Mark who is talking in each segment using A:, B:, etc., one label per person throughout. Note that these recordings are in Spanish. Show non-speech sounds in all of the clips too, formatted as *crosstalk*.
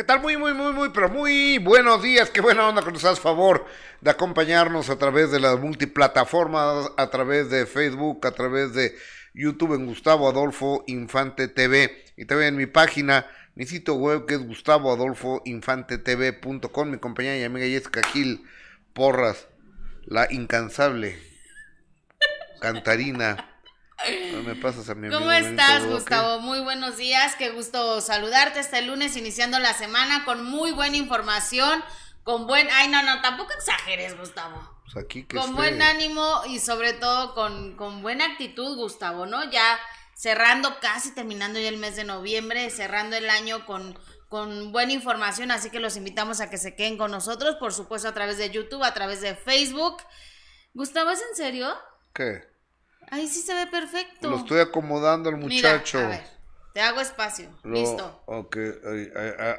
A: ¿Qué tal? Muy, muy, muy, muy, pero muy buenos días. Qué buena onda que nos das favor de acompañarnos a través de las multiplataformas, a través de Facebook, a través de YouTube en Gustavo Adolfo Infante TV y también en mi página, mi sitio web que es gustavoadolfoinfantetv.com, mi compañera y amiga Jessica Gil Porras, la incansable cantarina me pasas a mi
B: ¿Cómo estás, Gustavo? Muy buenos días. Qué gusto saludarte este lunes, iniciando la semana con muy buena información, con buen. Ay, no, no, tampoco exageres, Gustavo.
A: Pues aquí que
B: con buen ánimo y sobre todo con, con buena actitud, Gustavo, ¿no? Ya cerrando, casi terminando ya el mes de noviembre, cerrando el año con, con buena información, así que los invitamos a que se queden con nosotros, por supuesto a través de YouTube, a través de Facebook. Gustavo, ¿es en serio?
A: ¿Qué?
B: Ahí sí se ve perfecto.
A: Lo estoy acomodando al muchacho.
B: Mira, a ver, te hago espacio. Listo.
A: Ok,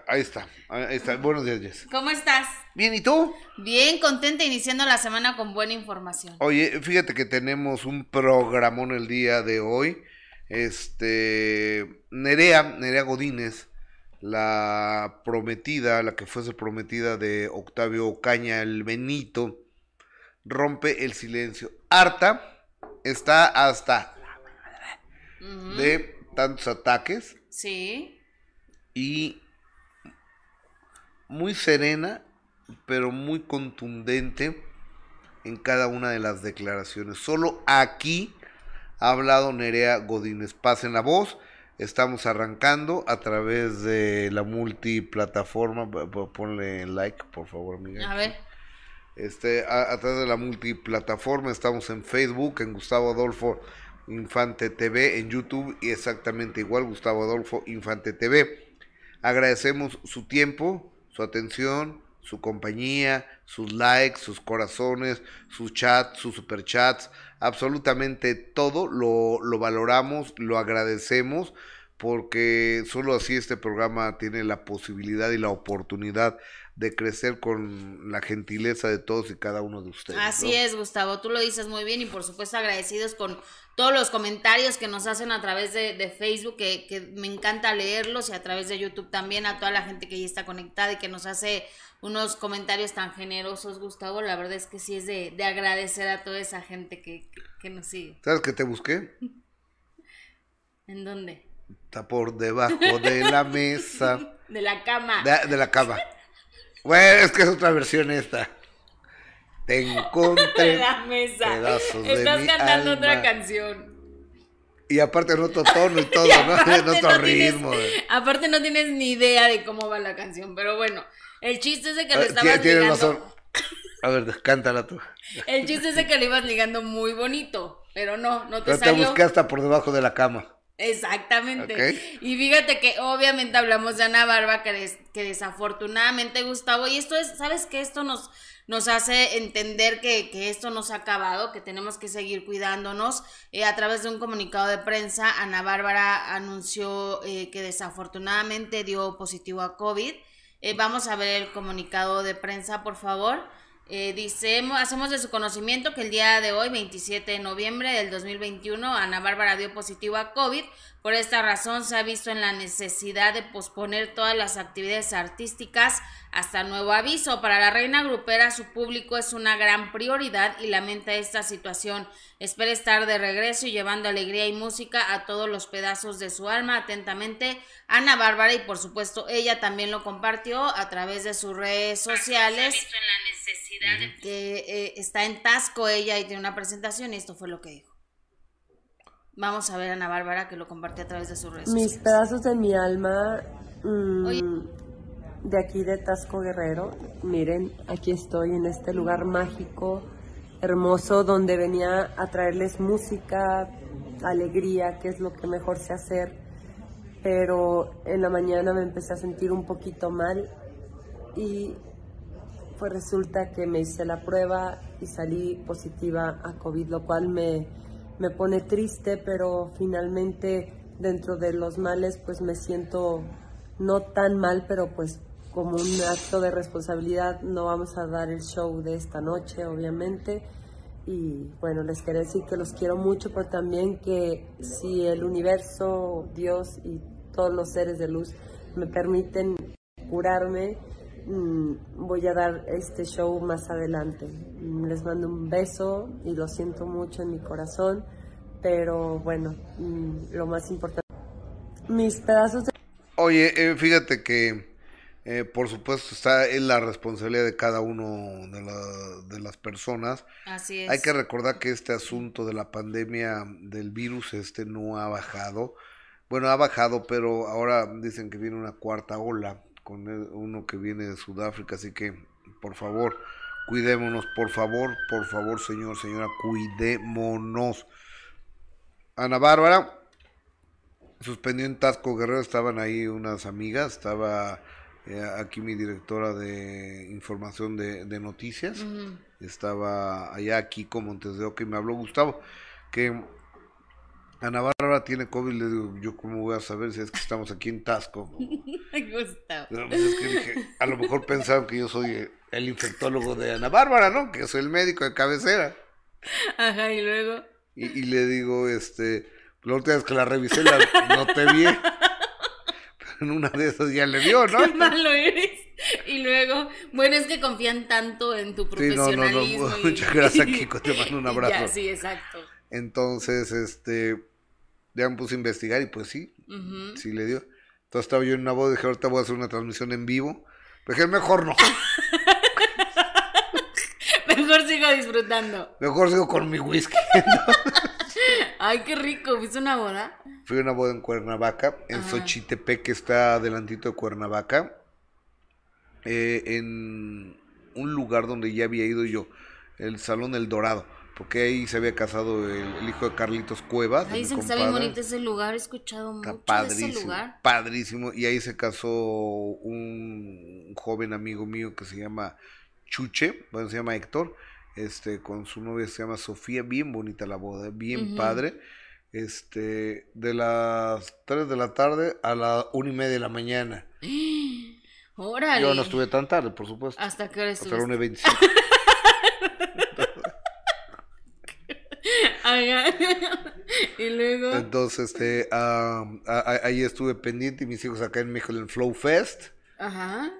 A: ahí, está. Ahí está. Buenos días, Jess.
B: ¿Cómo estás?
A: Bien, ¿y tú?
B: Bien, contenta iniciando la semana con buena información.
A: Oye, fíjate que tenemos un programón el día de hoy. Este, Nerea, Nerea Godínez, la prometida, la que fuese prometida de Octavio Ocaña, el Benito, rompe el silencio. Harta está hasta de tantos ataques.
B: Sí.
A: Y muy serena, pero muy contundente en cada una de las declaraciones. Solo aquí ha hablado Nerea Godínez. Pasen la voz. Estamos arrancando a través de la multiplataforma. Ponle like, por favor, Miguel.
B: A ver.
A: Este, a, través de la multiplataforma, estamos en Facebook, en Gustavo Adolfo Infante TV, en YouTube y exactamente igual Gustavo Adolfo Infante TV. Agradecemos su tiempo, su atención, su compañía, sus likes, sus corazones, sus chats, sus superchats, absolutamente todo lo, lo valoramos, lo agradecemos porque solo así este programa tiene la posibilidad y la oportunidad de crecer con la gentileza de todos y cada uno de ustedes.
B: Así es, Gustavo, tú lo dices muy bien y por supuesto agradecidos con todos los comentarios que nos hacen a través de, Facebook, que, me encanta leerlos y a través de YouTube también, a toda la gente que ya está conectada y que nos hace unos comentarios tan generosos, Gustavo, la verdad es que sí es de, agradecer a toda esa gente que, nos sigue.
A: ¿Sabes que te busqué? *laughs*
B: ¿En dónde?
A: Está por debajo de la mesa. *laughs*
B: De la cama.
A: de la cama. Bueno, es que es otra versión esta. Te encontré. *laughs*
B: la mesa. Estás cantando otra canción.
A: Y aparte en otro tono y *laughs* todo, ¿no? *laughs* En otro ritmo.
B: aparte no tienes ni idea de cómo va la canción, pero bueno, el chiste es de que lo estabas ligando. Razón.
A: A ver, cántala tú.
B: El chiste es de que lo ibas ligando muy bonito, pero no, no te pero salió.
A: te busqué hasta por debajo de la cama.
B: Exactamente. Y fíjate que obviamente hablamos de Ana Barba, que, que desafortunadamente Gustavo, y esto es, ¿sabes qué? Esto nos, nos hace entender que, que, esto no se ha acabado, que tenemos que seguir cuidándonos. Eh, a través de un comunicado de prensa, Ana Bárbara anunció eh, que desafortunadamente dio positivo a COVID. Eh, vamos a ver el comunicado de prensa, por favor. Eh, dice, hacemos de su conocimiento que el día de hoy, 27 de noviembre del 2021, Ana Bárbara dio positivo a COVID. Por esta razón se ha visto en la necesidad de posponer todas las actividades artísticas hasta nuevo aviso. Para la reina grupera su público es una gran prioridad y lamenta esta situación. Espera estar de regreso y llevando alegría y música a todos los pedazos de su alma. Atentamente, Ana Bárbara y por supuesto ella también lo compartió a través de sus redes sociales. Que eh, está en Tasco ella y tiene una presentación y esto fue lo que dijo. Vamos a ver a Ana Bárbara que lo comparte a través de sus redes
C: Mis pedazos de mi alma mm, de aquí de Tasco Guerrero. Miren, aquí estoy en este lugar mágico, hermoso, donde venía a traerles música, alegría, que es lo que mejor sé hacer. Pero en la mañana me empecé a sentir un poquito mal y pues resulta que me hice la prueba y salí positiva a COVID, lo cual me, me pone triste, pero finalmente dentro de los males pues me siento no tan mal, pero pues como un acto de responsabilidad no vamos a dar el show de esta noche, obviamente. Y bueno, les quiero decir que los quiero mucho, pero también que si el universo, Dios y todos los seres de luz me permiten curarme, mm, voy a dar este show más adelante. Les mando un beso y lo siento mucho en mi corazón, pero bueno, mm, lo más importante, mis pedazos de...
A: Oye, eh, fíjate que eh, por supuesto está en la responsabilidad de cada uno de, de las personas.
B: Así es.
A: Hay que recordar que este asunto de la pandemia del virus este no ha bajado. Bueno, ha bajado, pero ahora dicen que viene una cuarta ola con uno que viene de Sudáfrica, así que por favor, cuidémonos, por favor, por favor, señor, señora, cuidémonos. Ana Bárbara suspendió en Tasco Guerrero, estaban ahí unas amigas, estaba eh, aquí mi directora de información de, noticias, estaba allá aquí con Montes de Oca y me habló Gustavo, que Ana Bárbara tiene COVID, le digo, yo cómo voy a saber si es que estamos aquí en Tasco. *laughs*
B: Gustavo.
A: Pues a lo mejor pensaron que yo soy el infectólogo de Ana Bárbara, ¿no? Que soy el médico de cabecera.
B: Ajá, y luego.
A: Y, le digo, este, la última vez que la revisé la noté bien. *laughs* En una de esas ya le dio, *laughs* ¿no?
B: Qué malo eres. Y luego, bueno, es que confían tanto en tu profesionalismo.
A: Sí, no, no, *laughs* Muchas gracias, *laughs* Kiko, te mando un abrazo.
B: Ya, sí, exacto.
A: Entonces, este, ya me puse a investigar y pues sí, sí le dio. Entonces estaba yo en una voz, dije, ahorita voy a hacer una transmisión en vivo. Pero dije, mejor no.
B: mejor sigo disfrutando.
A: Mejor sigo con mi whisky. *laughs*
B: Ay, qué rico. ¿Fuiste una boda?
A: Fui a una boda en Cuernavaca, en Xochitepec, que está adelantito de Cuernavaca. Eh, en un lugar donde ya había ido yo, el Salón El Dorado porque ahí se había casado el, hijo de Carlitos Cuevas.
B: Ahí dicen que está bien bonito ese lugar, he escuchado mucho padrísimo, de ese lugar.
A: Padrísimo, y ahí se casó un joven amigo mío que se llama Chuche, bueno, se llama Héctor, este, con su novia se llama Sofía, bien bonita la boda, bien padre. Este, de las 3 de la tarde a la una y media de la mañana. *gasps*
B: Órale.
A: Yo no estuve tan tarde, por supuesto.
B: ¿Hasta qué hora
A: estuviste? Hasta la 1
B: y luego.
A: Entonces, este, ahí estuve pendiente y mis hijos acá en México en Flow Fest.
B: Ajá.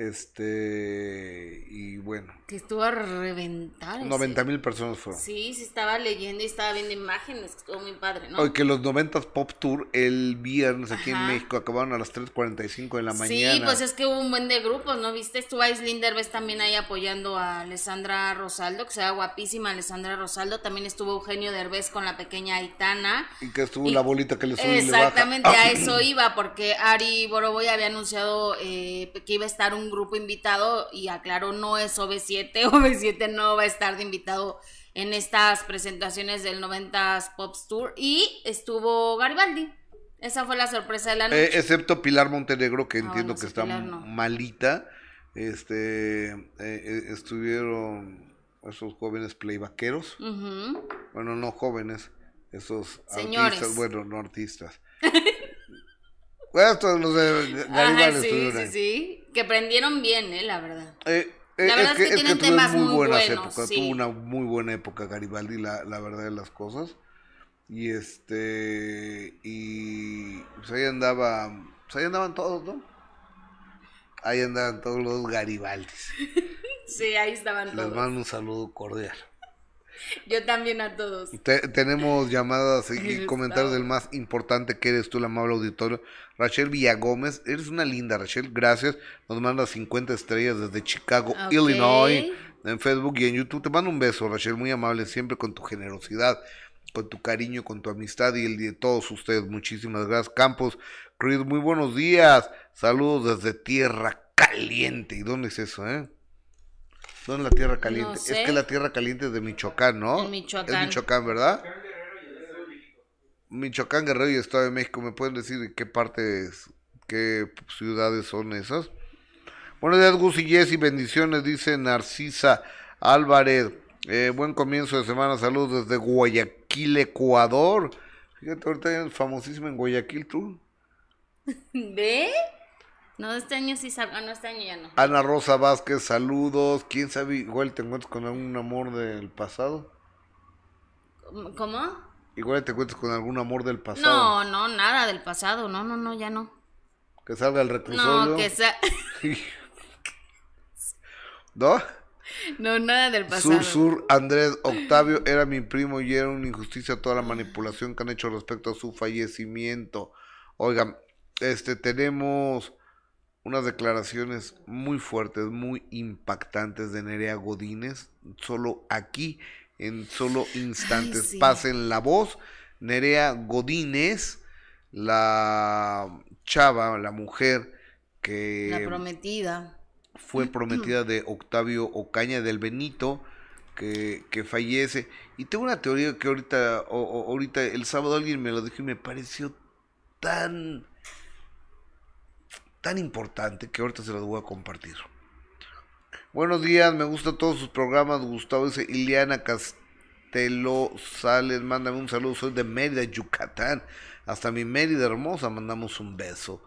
A: Este, y bueno.
B: Que estuvo a reventar.
A: 90 mil personas fueron.
B: Sí, se estaba leyendo y estaba viendo imágenes, estuvo muy padre, ¿no?
A: Hoy que los 90 Pop Tour el viernes aquí en México acabaron a las 3.45 de la mañana.
B: Sí, pues es que hubo un buen de grupos, ¿no? ¿Viste? Estuvo Islinder ves también ahí apoyando a Alessandra Rosaldo, que se ve guapísima Alessandra Rosaldo. También estuvo Eugenio Derbez con la pequeña Aitana.
A: Y que estuvo la bolita que le sube
B: Exactamente, a *laughs* eso iba, porque Ari Boroboy había anunciado eh, que iba a estar un grupo invitado y aclaró, no es OV7, *laughs* OV7 no va a estar de invitado en estas presentaciones del 90s Pop Tour y estuvo Garibaldi. Esa fue la sorpresa de la noche.
A: Eh, excepto Pilar Montenegro, que ah, entiendo que está malita. Este, eh, eh, estuvieron esos jóvenes playbaqueros. Bueno, no jóvenes, esos artistas, bueno, no artistas. *laughs* estos los de Garibaldi.
B: sí, sí, sí que prendieron bien, ¿eh? La verdad. Eh, eh, la verdad es que, tienen temas muy, buenas buenos,
A: épocas. Tuvo una muy buena época Garibaldi, la, la verdad de las cosas. Y este. Y. Pues ahí andaba. Pues ahí andaban todos, ¿no? Ahí andaban todos los Garibaldis. *laughs*
B: sí, ahí estaban
A: todos. Les mando un saludo cordial.
B: Yo también a todos.
A: tenemos llamadas y *laughs* comentarios del más importante que eres tú, el amable auditorio. Rachel Villagómez, eres una linda, Rachel, gracias. Nos manda 50 estrellas desde Chicago, Illinois, en Facebook y en YouTube. Te mando un beso, Rachel, muy amable, siempre con tu generosidad, con tu cariño, con tu amistad y el de todos ustedes. Muchísimas gracias. Campos, Creed, muy buenos días. Saludos desde Tierra Caliente. ¿Y dónde es eso, eh? ¿Dónde es la tierra caliente? Es que la tierra caliente es de Michoacán, ¿no?
B: Michoacán.
A: Es Michoacán, ¿verdad? Michoacán, Guerrero y Estado de México. ¿Me pueden decir qué partes, qué ciudades son esas? Buenos días, Gus y Jessy. Bendiciones, dice Narcisa Álvarez. Eh, buen comienzo de semana. Saludos desde Guayaquil, Ecuador. Fíjate, ahorita es famosísimo en Guayaquil, tú. *laughs*
B: ¿Ve? No, este año sí ah, no, este año ya no.
A: Ana Rosa Vázquez, saludos. ¿Quién sabe? Igual te encuentras con algún amor del pasado.
B: ¿Cómo?
A: Igual te encuentras con algún amor del pasado.
B: No, no, nada del pasado. No, no, no, ya no.
A: Que salga el reclusorio.
B: No, que sea... *laughs*
A: ¿No?
B: No, nada del pasado.
A: Sur, Sur, Andrés Octavio era mi primo y era una injusticia toda la manipulación que han hecho respecto a su fallecimiento. Oigan, este, tenemos unas declaraciones muy fuertes, muy impactantes de Nerea Godínez, solo aquí, en solo instantes. Pasen la voz. Nerea Godínez, la chava, la mujer que...
B: La prometida.
A: Fue *clears throat* prometida de Octavio Ocaña del Benito, que, que fallece. Y tengo una teoría que ahorita, ahorita el sábado alguien me lo dijo y me pareció tan tan importante que ahorita se los voy a compartir. Buenos días, me gustan todos sus programas. Gustavo dice Iliana Castelo Sales, mándame un saludo. Soy de Mérida, Yucatán. Hasta mi Mérida hermosa, mandamos un beso.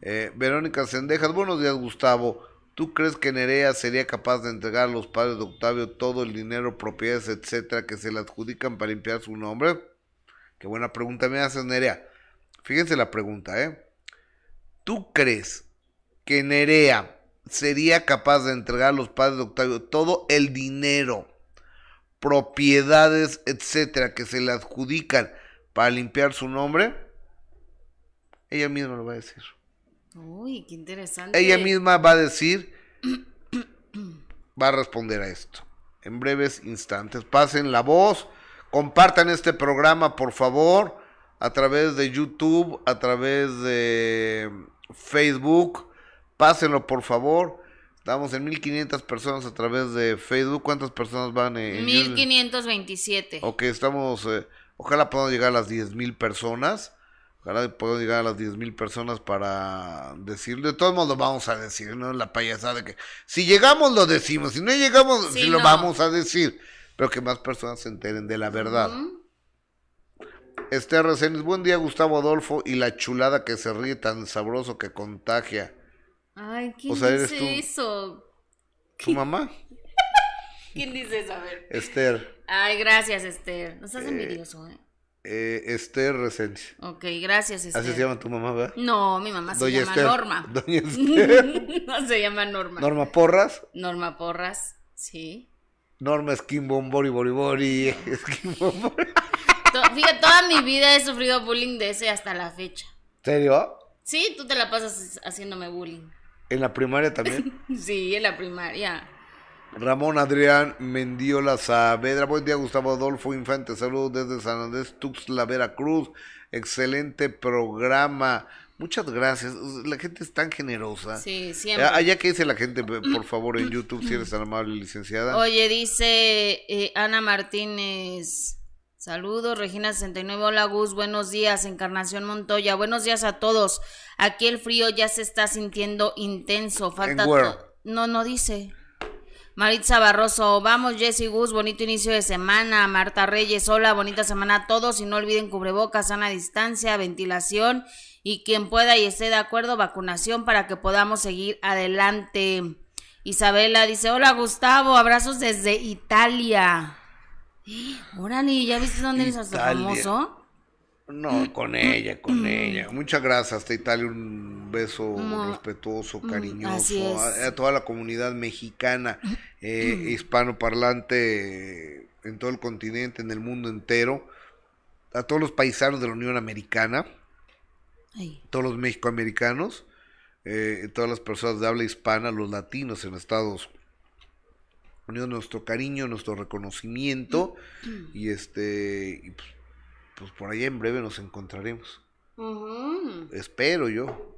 A: Eh, Verónica Sendejas, buenos días, Gustavo. ¿Tú crees que Nerea sería capaz de entregar a los padres de Octavio todo el dinero, propiedades, etcétera, que se le adjudican para limpiar su nombre? Qué buena pregunta me haces, Nerea. Fíjense la pregunta, ¿eh? ¿Tú crees que Nerea sería capaz de entregar a los padres de Octavio todo el dinero, propiedades, etcétera, que se le adjudican para limpiar su nombre? Ella misma lo va a decir.
B: Uy, qué interesante.
A: Ella misma va a decir, va a responder a esto. En breves instantes. Pasen la voz, compartan este programa, por favor, a través de YouTube, a través de Facebook. Pásenlo, por favor. Estamos en 1500 personas a través de Facebook. ¿Cuántas personas van en
B: 1527.
A: Ok, estamos. Eh, ojalá podamos llegar a las 10.000 personas. Ojalá podamos llegar a las 10.000 personas para decirlo. De todos modos lo vamos a decir, ¿no? La payasada de que si llegamos lo decimos, si no llegamos, sí, lo vamos a decir. Pero que más personas se enteren de la verdad. Esther Reséndiz, buen día Gustavo Adolfo y la chulada que se ríe tan sabroso que contagia.
B: Ay, ¿quién dice eso?
A: ¿Tu mamá? *laughs*
B: ¿Quién dice eso? A ver.
A: Esther.
B: Ay, gracias Esther. No estás envidioso, ¿eh?
A: Eh, Esther Reséndiz.
B: Ok, gracias Esther.
A: ¿Así se llama tu mamá, verdad?
B: No, mi mamá se llama Norma. *laughs*
A: Doña *laughs* Esther.
B: no se llama Norma.
A: ¿Norma Porras?
B: Norma Porras, sí.
A: Norma Bori Bori
B: Fíjate, toda mi vida he sufrido bullying de ese hasta la fecha.
A: ¿Serio?
B: Sí, tú te la pasas haciéndome bullying.
A: ¿En la primaria también? *laughs*
B: sí, en la primaria.
A: Ramón Adrián Mendiola Saavedra. Buen día, Gustavo Adolfo Infante. Saludos desde San Andrés Tuxtla, Veracruz. Excelente programa. Muchas gracias. La gente es tan generosa.
B: Sí, siempre.
A: Allá que dice la gente, por favor, en YouTube, si eres tan amable, licenciada.
B: Oye, dice eh, Ana Martínez. Saludos, Regina 69. Hola, Gus. Buenos días, Encarnación Montoya. Buenos días a todos. Aquí el frío ya se está sintiendo intenso. Falta. No, no dice. Maritza Barroso, vamos Jessy Gus, bonito inicio de semana. Marta Reyes, hola, bonita semana a todos. Y no olviden cubrebocas, sana distancia, ventilación y quien pueda y esté de acuerdo, vacunación para que podamos seguir adelante. Isabela dice, hola Gustavo, abrazos desde Italia. Órale, ¿ya viste dónde eres hasta famoso?
A: No, con ella, con ella. Muchas gracias, hasta Italia. Un beso respetuoso, mm, cariñoso. A, toda la comunidad mexicana, eh, hispanoparlante en todo el continente, en el mundo entero. A todos los paisanos de la Unión Americana. Todos los mexicoamericanos. Eh, todas las personas de habla hispana, los latinos en Estados Unidos nuestro cariño, nuestro reconocimiento y este, pues, pues, por allá en breve nos encontraremos. Espero yo.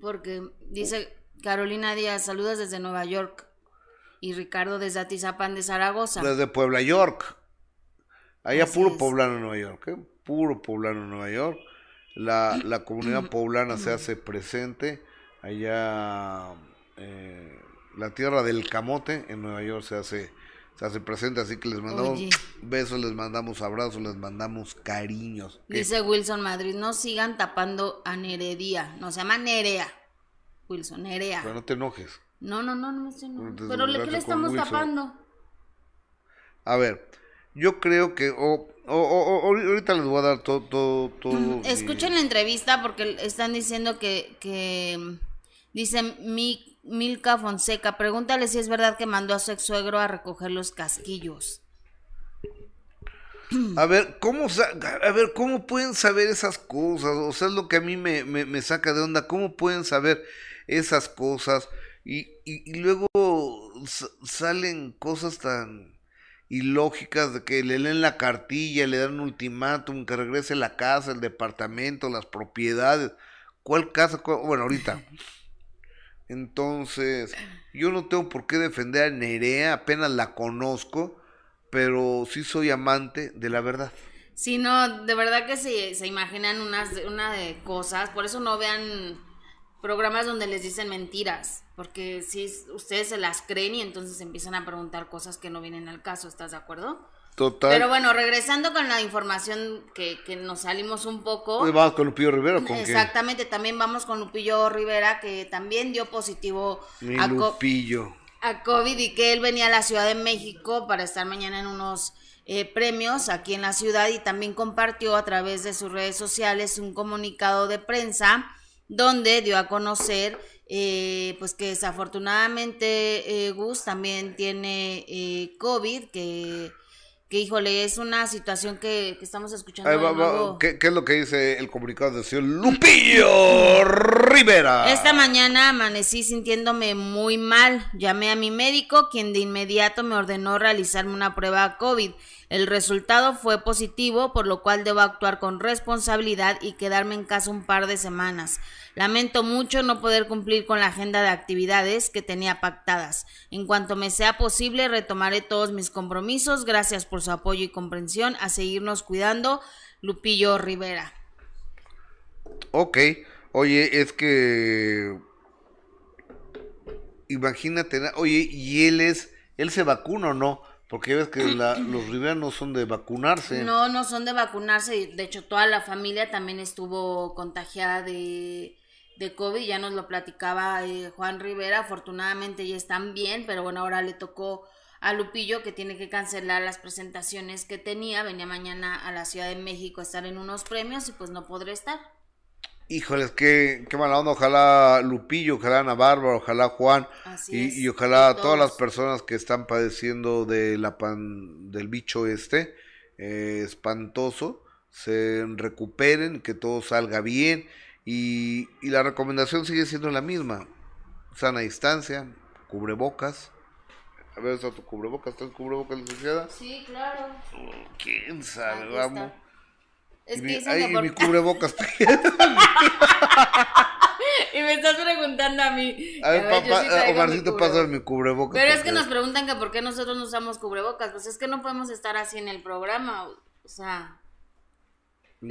B: Porque dice Carolina Díaz, saludos desde Nueva York y Ricardo desde Atizapán de Zaragoza.
A: Desde Puebla, York. Allá puro poblano Nueva York, ¿eh? puro poblano Nueva York. La, la comunidad *clears throat* poblana se hace presente allá. Eh, la tierra del camote en Nueva York se hace, se hace presente, así que les mandamos besos, les mandamos abrazos, les mandamos cariños.
B: Dice Wilson Madrid, no sigan tapando a Neredía, no se llama Nerea. Wilson, Nerea.
A: Pero no te enojes.
B: No, no, no, no me estoy Pero ¿qué le estamos tapando?
A: A ver, yo creo que, o, ahorita les voy a dar todo, todo, todo.
B: Escuchen la entrevista porque están diciendo que, que dice Milka Fonseca, pregúntale si es verdad que mandó a su ex suegro a recoger los casquillos.
A: A ver, ¿cómo, a ver, ¿cómo pueden saber esas cosas? O sea, es lo que a mí me, me, saca de onda. ¿Cómo pueden saber esas cosas? Y, y, luego salen cosas tan ilógicas de que le leen la cartilla, le dan un ultimátum, que regrese la casa, el departamento, las propiedades. ¿Cuál casa? Bueno, ahorita. *laughs* Entonces, yo no tengo por qué defender a Nerea, apenas la conozco pero sí soy amante de la verdad.
B: Sí, no, de verdad que se, se imaginan unas una de cosas, por eso no vean programas donde les dicen mentiras, porque si ustedes se las creen y entonces empiezan a preguntar cosas que no vienen al caso, ¿estás de acuerdo?
A: Total.
B: Pero bueno, regresando con la información que, que nos salimos un poco.
A: vamos con Lupillo Rivera. ¿con
B: Exactamente, también vamos con Lupillo Rivera, que también dio positivo
A: a Lupillo
B: a COVID y que él venía a la Ciudad de México para estar mañana en unos eh, premios aquí en la ciudad y también compartió a través de sus redes sociales un comunicado de prensa donde dio a conocer eh, pues que desafortunadamente eh, Gus también tiene COVID, que que híjole, es una situación que, estamos escuchando.
A: ¿Qué, es lo que dice el comunicado de señor Lupillo Rivera?
B: Esta mañana amanecí sintiéndome muy mal. Llamé a mi médico, quien de inmediato me ordenó realizarme una prueba COVID. El resultado fue positivo, por lo cual debo actuar con responsabilidad y quedarme en casa un par de semanas. Lamento mucho no poder cumplir con la agenda de actividades que tenía pactadas. En cuanto me sea posible, retomaré todos mis compromisos. Gracias por su apoyo y comprensión. A seguirnos cuidando. Lupillo Rivera.
A: Ok. Oye, es que... Imagínate, oye, ¿y él es... ¿Él se vacuna o no? Porque ves que *clears throat* los riberos son de vacunarse.
B: No, no son de vacunarse. De hecho, toda la familia también estuvo contagiada de, de COVID. Ya nos lo platicaba eh, Juan Rivera. Afortunadamente ya están bien, pero bueno, ahora le tocó a Lupillo que tiene que cancelar las presentaciones que tenía. Venía mañana a la Ciudad de México a estar en unos premios y pues no podré estar.
A: Híjoles, qué, qué mala onda. Ojalá Lupillo, ojalá Ana Bárbara, ojalá Juan y, ojalá todas las personas que están padeciendo de la pan, del bicho este eh, espantoso se recuperen, que todo salga bien y, y la recomendación sigue siendo la misma. Sana distancia, cubrebocas. A ver, ¿está tu cubrebocas? ¿Está el cubrebocas, licenciada?
B: Sí, claro.
A: ¿Quién sabe? Vamos. Es que ay, mi cubrebocas. *laughs*
B: y me estás preguntando a mí.
A: A ver, papá, Omarcito, pasa mi cubrebocas.
B: Pero es que nos preguntan que por qué nosotros no usamos cubrebocas. Pues es que no podemos estar así en el programa. O sea,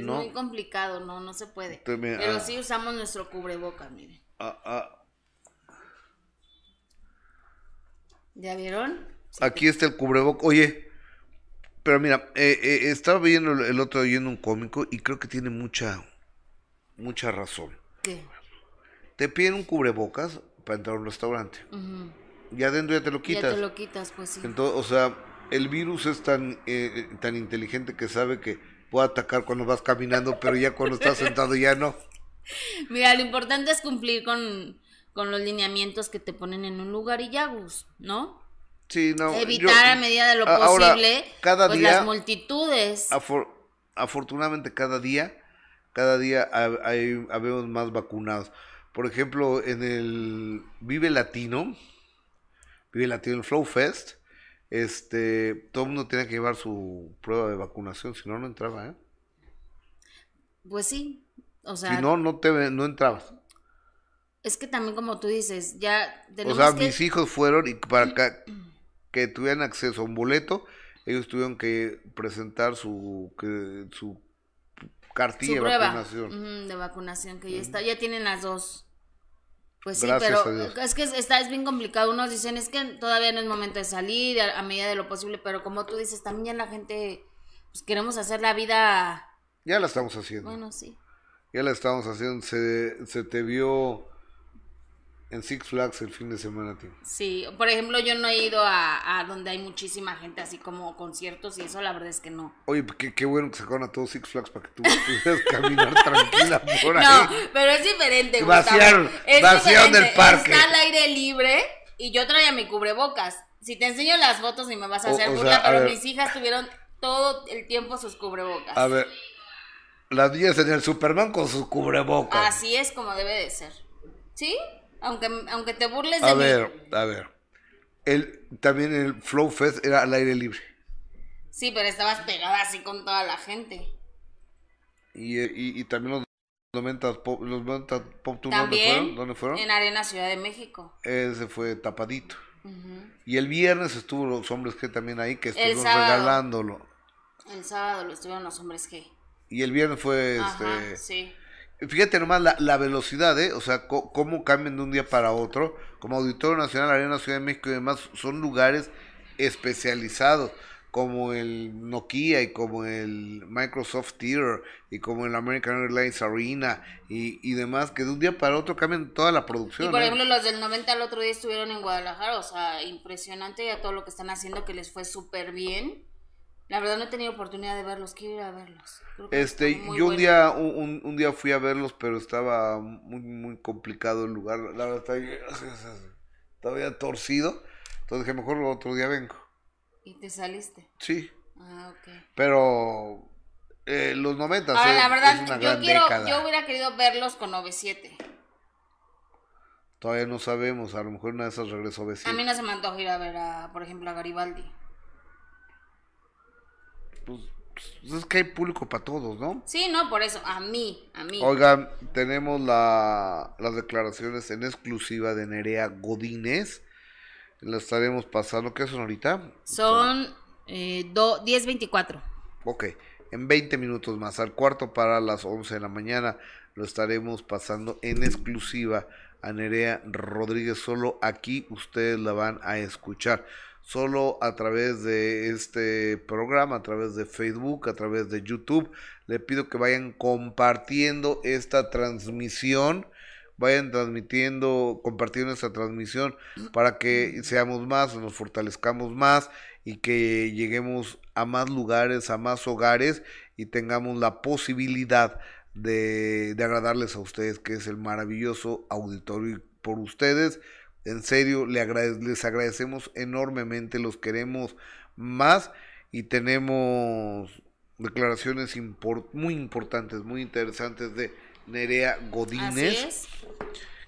B: es muy complicado, no, no se puede. Pero ah. sí usamos nuestro cubrebocas, miren. Ah, ah. ¿Ya vieron?
A: Aquí está el cubrebocas. Oye, pero mira, eh, eh, estaba viendo el otro oyendo un cómico y creo que tiene mucha, mucha razón.
B: ¿Qué?
A: Te piden un cubrebocas para entrar a un restaurante. Y adentro ya te lo quitas. Ya
B: te lo quitas, pues sí.
A: Entonces, o sea, el virus es tan, eh, tan inteligente que sabe que puede atacar cuando vas caminando, pero ya cuando estás sentado ya no. *laughs*
B: Mira, lo importante es cumplir con, con los lineamientos que te ponen en un lugar y ya, ¿no? Evitar a medida de lo posible cada pues, día, las multitudes.
A: afortunadamente cada día, cada día hay, habemos más vacunados. Por ejemplo, en el Vive Latino, Vive Latino, el Flow Fest, este, todo el mundo tenía que llevar su prueba de vacunación, si no, no entraba, ¿eh?
B: Pues sí, o sea...
A: Si no, no, te, no entrabas.
B: Es que también como tú dices, ya...
A: O sea, mis hijos fueron y para acá que tuvieran acceso a un boleto, ellos tuvieron que presentar su, que, su cartilla de vacunación.
B: de vacunación, que ya está, ya tienen las dos. Pues sí, pero es que está, es bien complicado. Unos dicen, es que todavía no es momento de salir a, medida de lo posible, pero como tú dices, también la gente, pues queremos hacer la vida...
A: Ya la estamos haciendo.
B: Bueno, sí.
A: Ya la estamos haciendo. Se, se te vio en Six Flags el fin de semana, tío.
B: Sí, por ejemplo, yo no he ido a, donde hay muchísima gente, así como conciertos y eso, la verdad es que no.
A: Oye, qué, qué bueno que sacaron a todos Six Flags para que tú pudieras *laughs* caminar tranquila por ahí.
B: No, pero es diferente.
A: Vaciaron, vaciaron del parque.
B: Está al aire libre y yo traía mi cubrebocas. Si te enseño las fotos ni me vas a hacer burla, pero mis hijas tuvieron todo el tiempo sus cubrebocas.
A: A ver, las niñas en el Superman con sus cubrebocas.
B: Así es como debe de ser. ¿Sí? Aunque, aunque te burles
A: de A ver, a ver. El, también el Flow Fest era al aire libre.
B: Sí, pero estabas pegada así con toda la gente.
A: Y, y, y también los 90 Pop, los 90 Pop Tour, ¿dónde fueron? ¿dónde fueron?
B: En Arena Ciudad de México.
A: Ese fue tapadito. Y el viernes estuvo los hombres G también ahí, que estuvieron regalándolo.
B: El sábado lo estuvieron los hombres G.
A: Y el viernes fue este. Sí. Fíjate nomás la, la velocidad, ¿eh? O sea, cómo cambian de un día para otro. Como Auditorio Nacional, Arena Ciudad de México y demás, son lugares especializados, como el Nokia y como el Microsoft Theater y como el American Airlines Arena y, y demás, que de un día para otro cambian toda la producción.
B: Y por ¿eh? ejemplo, los del 90 al otro día estuvieron en Guadalajara, o sea, impresionante ya todo lo que están haciendo, que les fue súper bien. La verdad no he tenido oportunidad de verlos, quiero ir a verlos.
A: Este, yo un día, un, un, día fui a verlos, pero estaba muy, muy complicado el lugar. La verdad, estaba ya torcido. Entonces dije, mejor otro día vengo.
B: ¿Y te saliste?
A: Sí.
B: Ah, ok.
A: Pero eh, los 90
B: Ahora, la verdad, yo, quiero, yo hubiera querido verlos con 97.
A: Todavía no sabemos, a lo mejor una de esas regresó
B: A mí no se me antoja ir a ver, a, por ejemplo, a Garibaldi
A: pues, es que hay público para todos, ¿no?
B: Sí, no, por eso, a mí, a mí.
A: Oigan, tenemos la, las declaraciones en exclusiva de Nerea Godínez. La estaremos pasando, ¿qué son ahorita?
B: Son eh, 10.24.
A: Ok, en 20 minutos más, al cuarto para las 11 de la mañana, lo estaremos pasando en exclusiva a Nerea Rodríguez. Solo aquí ustedes la van a escuchar solo a través de este programa, a través de Facebook, a través de YouTube. Le pido que vayan compartiendo esta transmisión, vayan transmitiendo, compartiendo esta transmisión para que seamos más, nos fortalezcamos más y que lleguemos a más lugares, a más hogares y tengamos la posibilidad de, agradarles a ustedes, que es el maravilloso auditorio por ustedes en serio, les agradecemos enormemente, los queremos más y tenemos declaraciones muy importantes, muy interesantes de Nerea Godínez.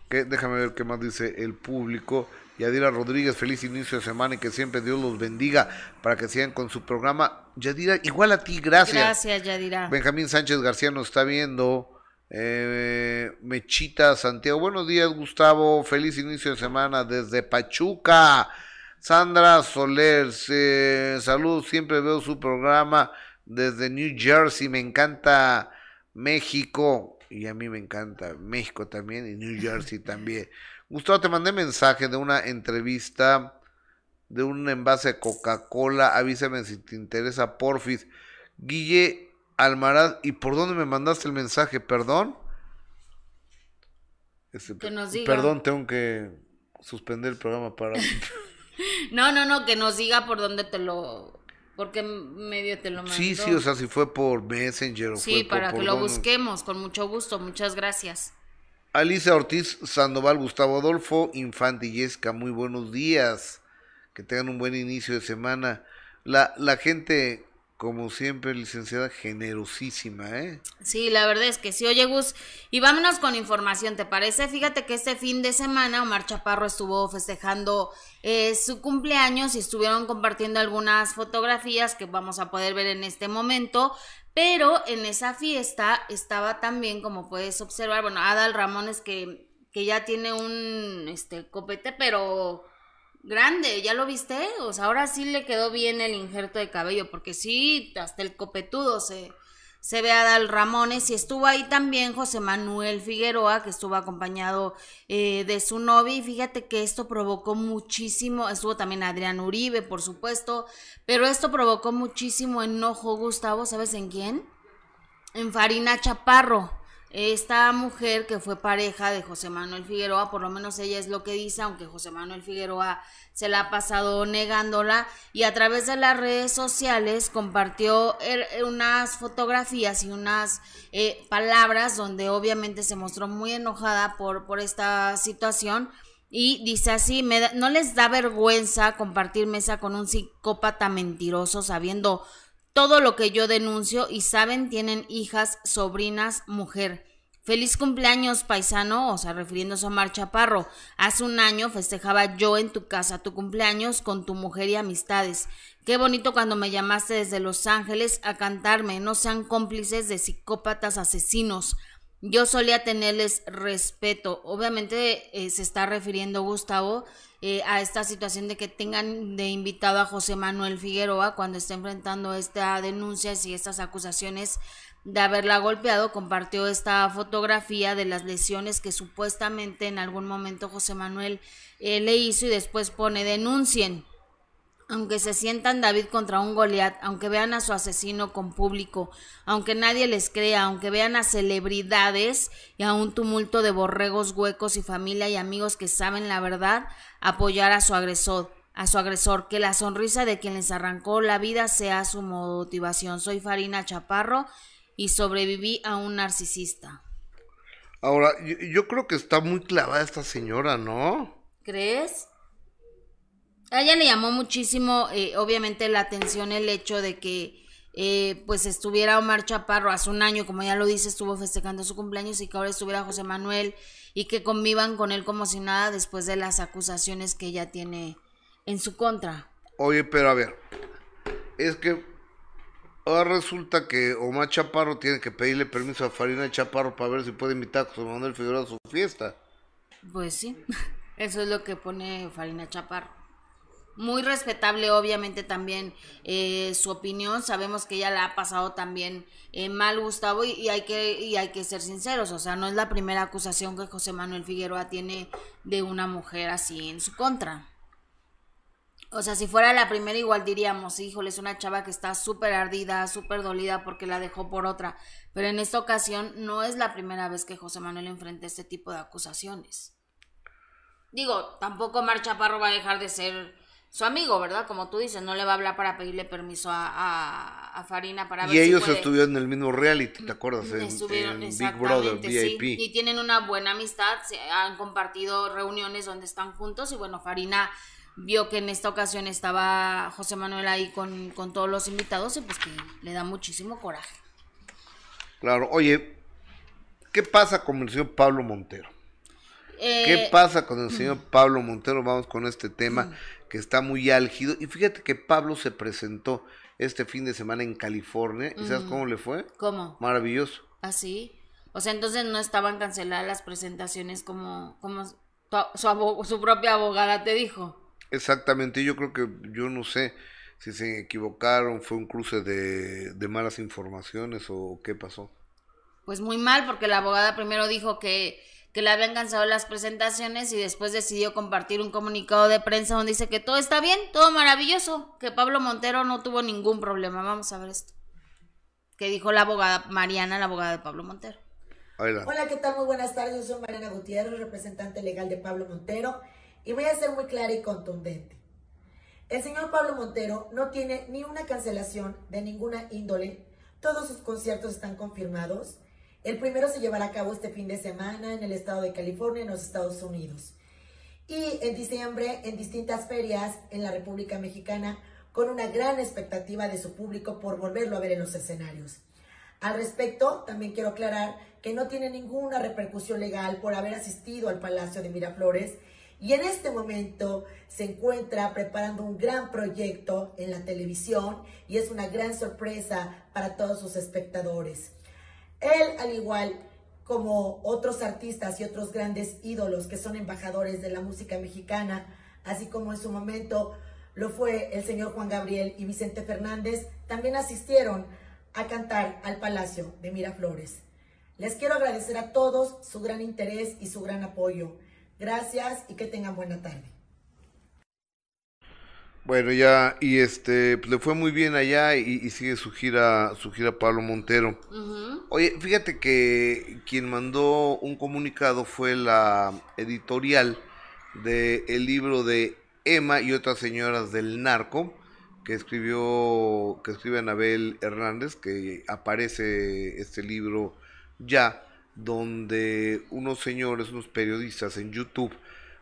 A: Que, déjame ver qué más dice el público. Yadira Rodríguez, feliz inicio de semana y que siempre Dios los bendiga para que sigan con su programa. Yadira, igual a ti, gracias.
B: Gracias, Yadira.
A: Benjamín Sánchez García nos está viendo. Eh, Mechita Santiago, buenos días Gustavo, feliz inicio de semana desde Pachuca. Sandra Soler, saludos, siempre veo su programa desde New Jersey, me encanta México y a mí me encanta México también y New Jersey también. *laughs* Gustavo, te mandé mensaje de una entrevista de un envase de Coca-Cola, avísame si te interesa, porfis. Guille Almaraz, ¿y por dónde me mandaste el mensaje? ¿Perdón?
B: Este, que nos diga.
A: Perdón, tengo que suspender el programa para... *laughs*
B: no, no, no, que nos diga por dónde te lo... Porque medio te lo mandó.
A: Sí, sí, o sea, si fue por Messenger o
B: Sí, para
A: que
B: lo busquemos, con mucho gusto, muchas gracias.
A: Alicia Ortiz Sandoval, Gustavo Adolfo, Infante y Jessica, muy buenos días. Que tengan un buen inicio de semana. La, la gente como siempre, licenciada, generosísima, ¿eh?
B: Sí, la verdad es que sí. Oye, Gus, y vámonos con información, ¿te parece? Fíjate que este fin de semana Omar Chaparro estuvo festejando eh, su cumpleaños y estuvieron compartiendo algunas fotografías que vamos a poder ver en este momento. Pero en esa fiesta estaba también, como puedes observar, bueno, Adal Ramones que, que ya tiene un este copete, pero grande, ¿ya lo viste? O sea, ahora sí le quedó bien el injerto de cabello, porque sí, hasta el copetudo se, se ve a Dal Ramones y estuvo ahí también José Manuel Figueroa, que estuvo acompañado eh, de su novia y fíjate que esto provocó muchísimo, estuvo también Adrián Uribe, por supuesto, pero esto provocó muchísimo enojo, Gustavo, ¿sabes en quién? En Farina Chaparro. Esta mujer que fue pareja de José Manuel Figueroa, por lo menos ella es lo que dice, aunque José Manuel Figueroa se la ha pasado negándola, y a través de las redes sociales compartió unas fotografías y unas eh, palabras donde obviamente se mostró muy enojada por, por esta situación. Y dice así, me no les da vergüenza compartir mesa con un psicópata mentiroso sabiendo todo lo que yo denuncio y saben, tienen hijas, sobrinas, mujer. Feliz cumpleaños, paisano, o sea, refiriéndose a Omar Chaparro. Hace un año festejaba yo en tu casa tu cumpleaños con tu mujer y amistades. Qué bonito cuando me llamaste desde Los Ángeles a cantarme. No sean cómplices de psicópatas asesinos. Yo solía tenerles respeto. Obviamente eh, se está refiriendo Gustavo eh, a esta situación de que tengan de invitado a José Manuel Figueroa cuando está enfrentando esta denuncia y estas acusaciones de haberla golpeado. Compartió esta fotografía de las lesiones que supuestamente en algún momento José Manuel eh, le hizo y después pone denuncien aunque se sientan David contra un Goliat, aunque vean a su asesino con público, aunque nadie les crea, aunque vean a celebridades y a un tumulto de borregos huecos y familia y amigos que saben la verdad, apoyar a su agresor, a su agresor, que la sonrisa de quien les arrancó la vida sea su motivación. Soy Farina Chaparro y sobreviví a un narcisista.
A: Ahora, yo, yo creo que está muy clavada esta señora, ¿no?
B: ¿Crees? A ella le llamó muchísimo, eh, obviamente, la atención el hecho de que eh, pues estuviera Omar Chaparro hace un año, como ya lo dice, estuvo festejando su cumpleaños y que ahora estuviera José Manuel y que convivan con él como si nada después de las acusaciones que ella tiene en su contra.
A: Oye, pero a ver, es que ahora resulta que Omar Chaparro tiene que pedirle permiso a Farina Chaparro para ver si puede invitar a José Manuel Figueroa a su fiesta.
B: Pues sí, *laughs* eso es lo que pone Farina Chaparro muy respetable obviamente también eh, su opinión sabemos que ella la ha pasado también eh, mal Gustavo y, hay que y hay que ser sinceros o sea no es la primera acusación que José Manuel Figueroa tiene de una mujer así en su contra o sea, si fuera la primera igual diríamos, híjole, es una chava que está súper ardida, súper dolida porque la dejó por otra. Pero en esta ocasión no es la primera vez que José Manuel enfrenta este tipo de acusaciones. Digo, tampoco Mar Chaparro va a dejar de ser su amigo, ¿verdad? Como tú dices, no le va a hablar para pedirle permiso a, a, Farina para
A: y ver Y ellos estuvieron en el mismo reality, ¿te acuerdas? Estuvieron,
B: en, Big Brother, VIP. Y tienen una buena amistad, se han compartido reuniones donde están juntos y bueno, Farina vio que en esta ocasión estaba José Manuel ahí con, con todos los invitados y pues que le da muchísimo coraje.
A: Claro, oye, ¿qué pasa con el señor Pablo Montero? ¿Qué eh, pasa con el señor Pablo Montero? Vamos con este tema que está muy álgido. Y fíjate que Pablo se presentó este fin de semana en California. ¿Y sabes cómo le fue?
B: ¿Cómo?
A: Maravilloso.
B: ¿Ah, sí? O sea, entonces no estaban canceladas las presentaciones como, como su, su propia abogada te dijo.
A: Exactamente, yo creo que yo no sé si se equivocaron, fue un cruce de, de malas informaciones o qué pasó.
B: Pues muy mal, porque la abogada primero dijo que que le habían cansado las presentaciones y después decidió compartir un comunicado de prensa donde dice que todo está bien, todo maravilloso, que Pablo Montero no tuvo ningún problema. Vamos a ver esto. Que dijo la abogada Mariana, la abogada de Pablo Montero.
D: Hola, ¿qué tal? Muy buenas tardes. Yo soy Mariana Gutiérrez, representante legal de Pablo Montero, y voy a ser muy clara y contundente. El señor Pablo Montero no tiene ni una cancelación de ninguna índole. Todos sus conciertos están confirmados el primero se llevará a cabo este fin de semana en el estado de California, en los Estados Unidos. Y en diciembre en distintas ferias en la República Mexicana, con una gran expectativa de su público por volverlo a ver en los escenarios. Al respecto, también quiero aclarar que no tiene ninguna repercusión legal por haber asistido al Palacio de Miraflores y en este momento se encuentra preparando un gran proyecto en la televisión y es una gran sorpresa para todos sus espectadores. Él, al igual como otros artistas y otros grandes ídolos que son embajadores de la música mexicana, así como en su momento lo fue el señor Juan Gabriel y Vicente Fernández, también asistieron a cantar al Palacio de Miraflores. Les quiero agradecer a todos su gran interés y su gran apoyo. Gracias y que tengan buena tarde.
A: Bueno, ya, y este, pues, le fue muy bien allá y, sigue su gira, su gira Pablo Montero. Oye, fíjate que quien mandó un comunicado fue la editorial del el libro de Emma y otras señoras del narco, que escribió, que escribe Anabel Hernández, que aparece este libro ya, donde unos señores, unos periodistas en YouTube,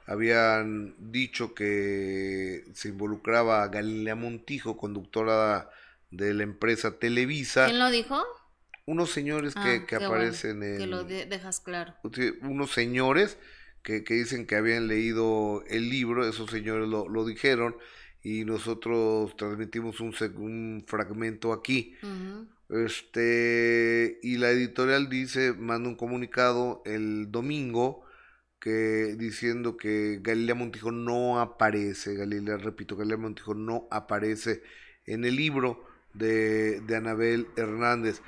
A: habían dicho que se involucraba a Galilea Montijo, conductora de la empresa Televisa.
B: ¿Quién lo dijo?
A: Unos señores que, ah, aparecen
B: en... Que lo dejas claro.
A: Unos señores que, dicen que habían leído el libro, esos señores lo, lo dijeron y nosotros transmitimos un, un fragmento aquí. Este, y la editorial dice, manda un comunicado el domingo que diciendo que Galilea Montijo no aparece, Galilea, repito, Galilea Montijo no aparece en el libro de, de Anabel Hernández.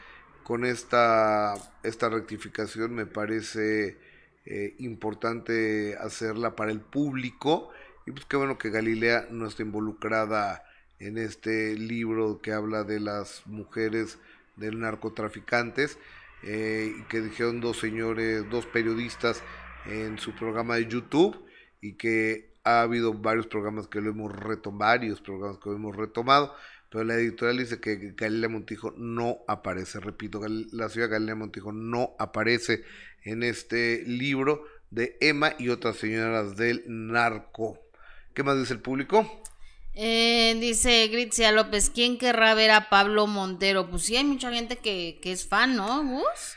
A: Con esta, esta rectificación me parece eh, importante hacerla para el público y pues qué bueno que Galilea no está involucrada en este libro que habla de las mujeres de narcotraficantes eh, y que dijeron dos señores, dos periodistas en su programa de YouTube y que ha habido varios programas que lo hemos retomado, varios programas que lo hemos retomado, pero la editorial dice que Galilea Montijo no aparece, repito, la ciudad de Galilea Montijo no aparece en este libro de Emma y otras señoras del narco. ¿Qué más dice el público?
B: Eh, dice Gritzia López, ¿quién querrá ver a Pablo Montero? Pues sí, hay mucha gente que, que es fan, ¿no, Gus?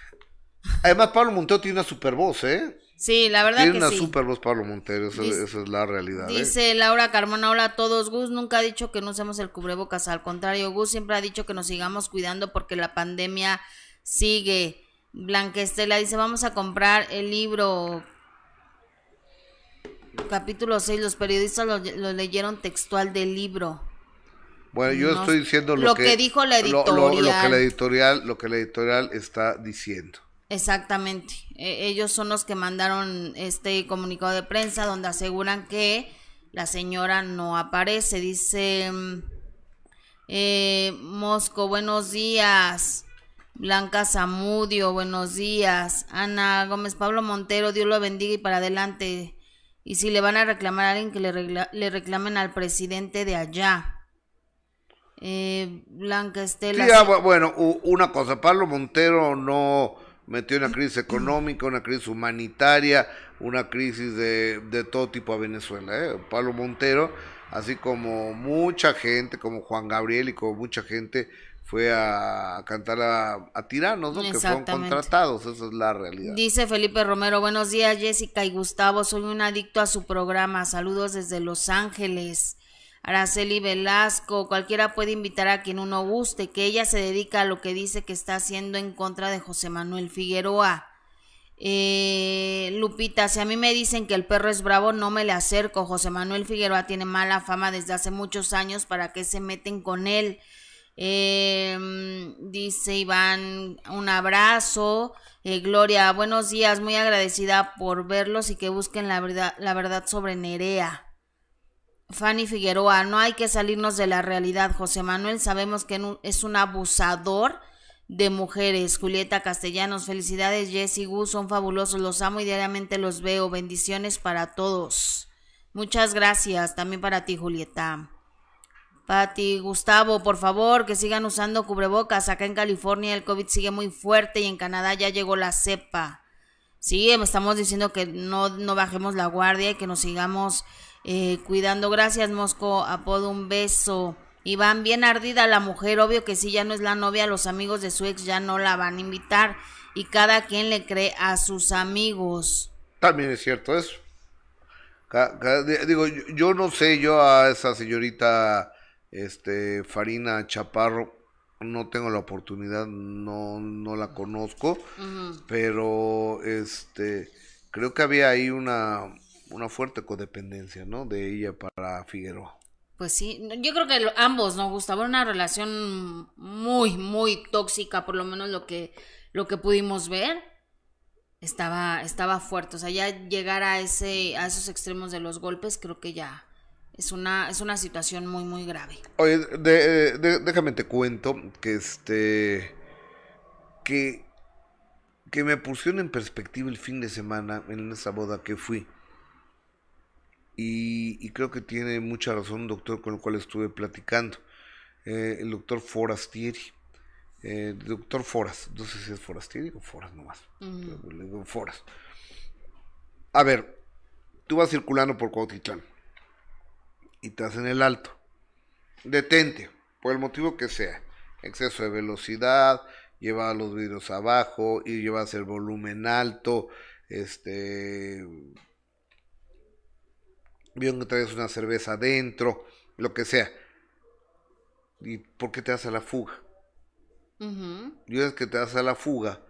A: Además, Pablo Montero tiene una super voz, ¿eh?
B: Sí, la verdad
A: Tiene una super voz Pablo Montero, esa, es la realidad.
B: ¿eh? Dice Laura Carmona, hola a todos. Gus nunca ha dicho que no usemos el cubrebocas, al contrario, Gus siempre ha dicho que nos sigamos cuidando porque la pandemia sigue. Blanca Estela dice, vamos a comprar el libro capítulo 6, los periodistas lo, leyeron textual del libro.
A: Bueno, yo estoy diciendo lo,
B: que, dijo la editorial.
A: lo, que la editorial. Lo que la editorial está diciendo.
B: Exactamente. E, ellos son los que mandaron este comunicado de prensa donde aseguran que la señora no aparece. Dice mm, eh, Mosco, buenos días. Blanca Zamudio, buenos días. Ana Gómez, Pablo Montero, Dios lo bendiga y para adelante. Y si le van a reclamar a alguien que le, le reclamen al presidente de allá. Eh, Blanca Estela.
A: Sí, ah, bueno, una cosa, Pablo Montero no metió una crisis económica, una crisis humanitaria, una crisis de, de todo tipo a Venezuela. ¿eh? Pablo Montero, así como mucha gente, como Juan Gabriel y como mucha gente, fue a cantar a, a tiranos, ¿no? Que fueron contratados, esa es la realidad.
B: Dice Felipe Romero, buenos días Jessica y Gustavo, soy un adicto a su programa, saludos desde Los Ángeles. Araceli Velasco, cualquiera puede invitar a quien uno guste, que ella se dedica a lo que dice que está haciendo en contra de José Manuel Figueroa. Eh, Lupita, si a mí me dicen que el perro es bravo, no me le acerco. José Manuel Figueroa tiene mala fama desde hace muchos años, ¿para que se meten con él? Eh, dice Iván, un abrazo. Eh, Gloria, buenos días, muy agradecida por verlos y que busquen la verdad sobre Nerea. Fanny Figueroa, no hay que salirnos de la realidad. José Manuel, sabemos que es un abusador de mujeres. Julieta Castellanos, felicidades Jessy Gus, son fabulosos, los amo y diariamente los veo. Bendiciones para todos. Muchas gracias, también para ti Julieta. Pati, Gustavo, por favor, que sigan usando cubrebocas. Acá en California el COVID sigue muy fuerte y en Canadá ya llegó la cepa. Sí, estamos diciendo que no bajemos la guardia y que nos sigamos eh, cuidando. Gracias, Mosco. Apodo un beso. Iván, bien ardida la mujer. Obvio que si ya no es la novia, los amigos de su ex ya no la van a invitar. Y cada quien le cree a sus amigos.
A: También es cierto eso. Digo, yo, no sé, yo a esa señorita este Farina Chaparro no tengo la oportunidad, no, no la conozco, pero este creo que había ahí una una fuerte codependencia, ¿no? De ella para Figueroa.
B: Pues sí, yo creo que ambos, ¿no? Gustavo, una relación muy, muy tóxica, por lo menos lo que, lo que pudimos ver. Estaba, estaba fuerte. O sea, ya llegar a ese, a esos extremos de los golpes, creo que ya, es una, es una situación muy, muy grave.
A: Oye, déjame te cuento que este. que. que me pusieron en perspectiva el fin de semana en esa boda que fui. Y, creo que tiene mucha razón un doctor con el cual estuve platicando, eh, el doctor Forastieri. Eh, doctor Foras, no sé si es Forastieri o Foras nomás. Le digo Foras. A ver, tú vas circulando por Cuautitlán y te hacen el alto. Detente, por el motivo que sea. Exceso de velocidad, lleva los vidrios abajo y llevas el volumen alto, este vieron que traes una cerveza adentro, lo que sea. ¿Y por qué te das a la fuga? Y es que te das a la fuga,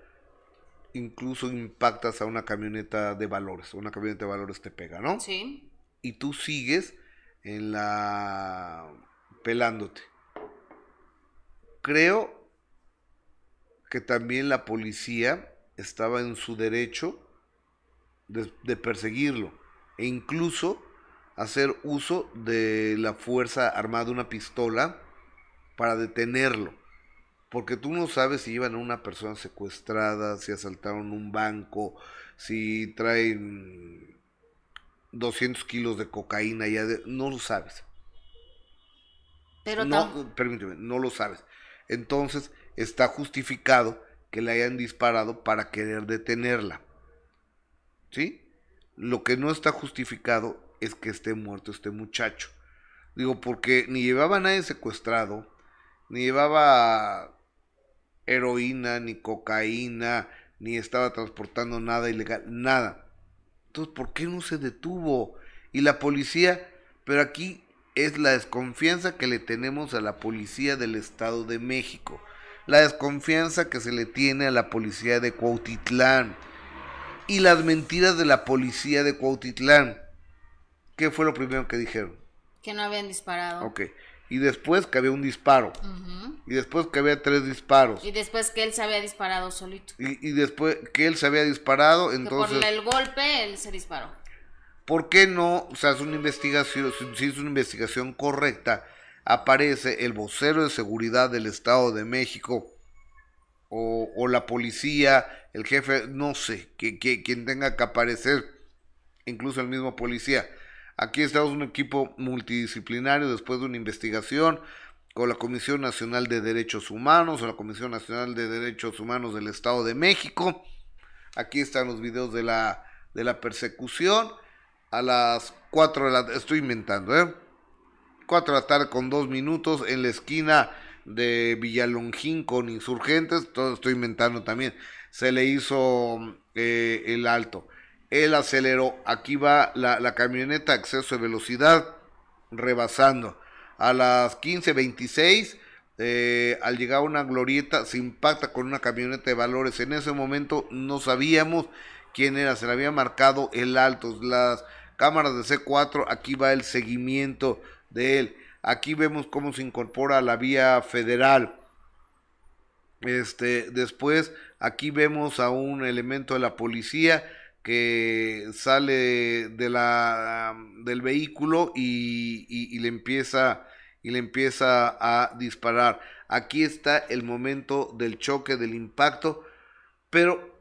A: incluso impactas a una camioneta de valores. Una camioneta de valores te pega, ¿no?
B: Sí.
A: Y tú sigues en la pelándote. Creo que también la policía estaba en su derecho de, de perseguirlo e incluso hacer uso de la fuerza armada, una pistola, para detenerlo. Porque tú no sabes si llevan a una persona secuestrada, si asaltaron un banco, si traen 200 kilos de cocaína, ya no lo sabes.
B: Pero
A: no, permíteme, no lo sabes. Entonces está justificado que le hayan disparado para querer detenerla. ¿Sí? Lo que no está justificado es que esté muerto este muchacho. Digo, porque ni llevaba a nadie secuestrado, ni llevaba heroína, ni cocaína, ni estaba transportando nada ilegal, nada. Entonces, ¿por qué no se detuvo? Y la policía, pero aquí es la desconfianza que le tenemos a la policía del Estado de México, la desconfianza que se le tiene a la policía de Cuautitlán y las mentiras de la policía de Cuautitlán. ¿Qué fue lo primero que dijeron?
B: Que no habían disparado.
A: Ok. Y después que había un disparo. Y después que había tres disparos.
B: Y después que él se había disparado solito.
A: Y, después que él se había disparado, entonces...
B: por el golpe él se disparó.
A: ¿Por qué no, o sea, es una investigación, si es una investigación correcta, aparece el vocero de seguridad del Estado de México o, o la policía, el jefe, no sé, que, que, quien tenga que aparecer, incluso el mismo policía, Aquí estamos un equipo multidisciplinario después de una investigación con la Comisión Nacional de Derechos Humanos o la Comisión Nacional de Derechos Humanos del Estado de México. Aquí están los videos de la, de la persecución. A las 4 de la estoy inventando, ¿eh? 4 de la tarde con 2 minutos en la esquina de Villalongín con insurgentes. Todo estoy inventando también. Se le hizo eh, el alto él aceleró. Aquí va la, camioneta, exceso de velocidad, rebasando. A las 15.26, eh, al llegar a una glorieta, se impacta con una camioneta de valores. En ese momento no sabíamos quién era, se le había marcado el alto. Las cámaras de C4, aquí va el seguimiento de él. Aquí vemos cómo se incorpora a la vía federal. Este, después, aquí vemos a un elemento de la policía que sale de la, del vehículo y, le empieza y le empieza a disparar. Aquí está el momento del choque, del impacto, pero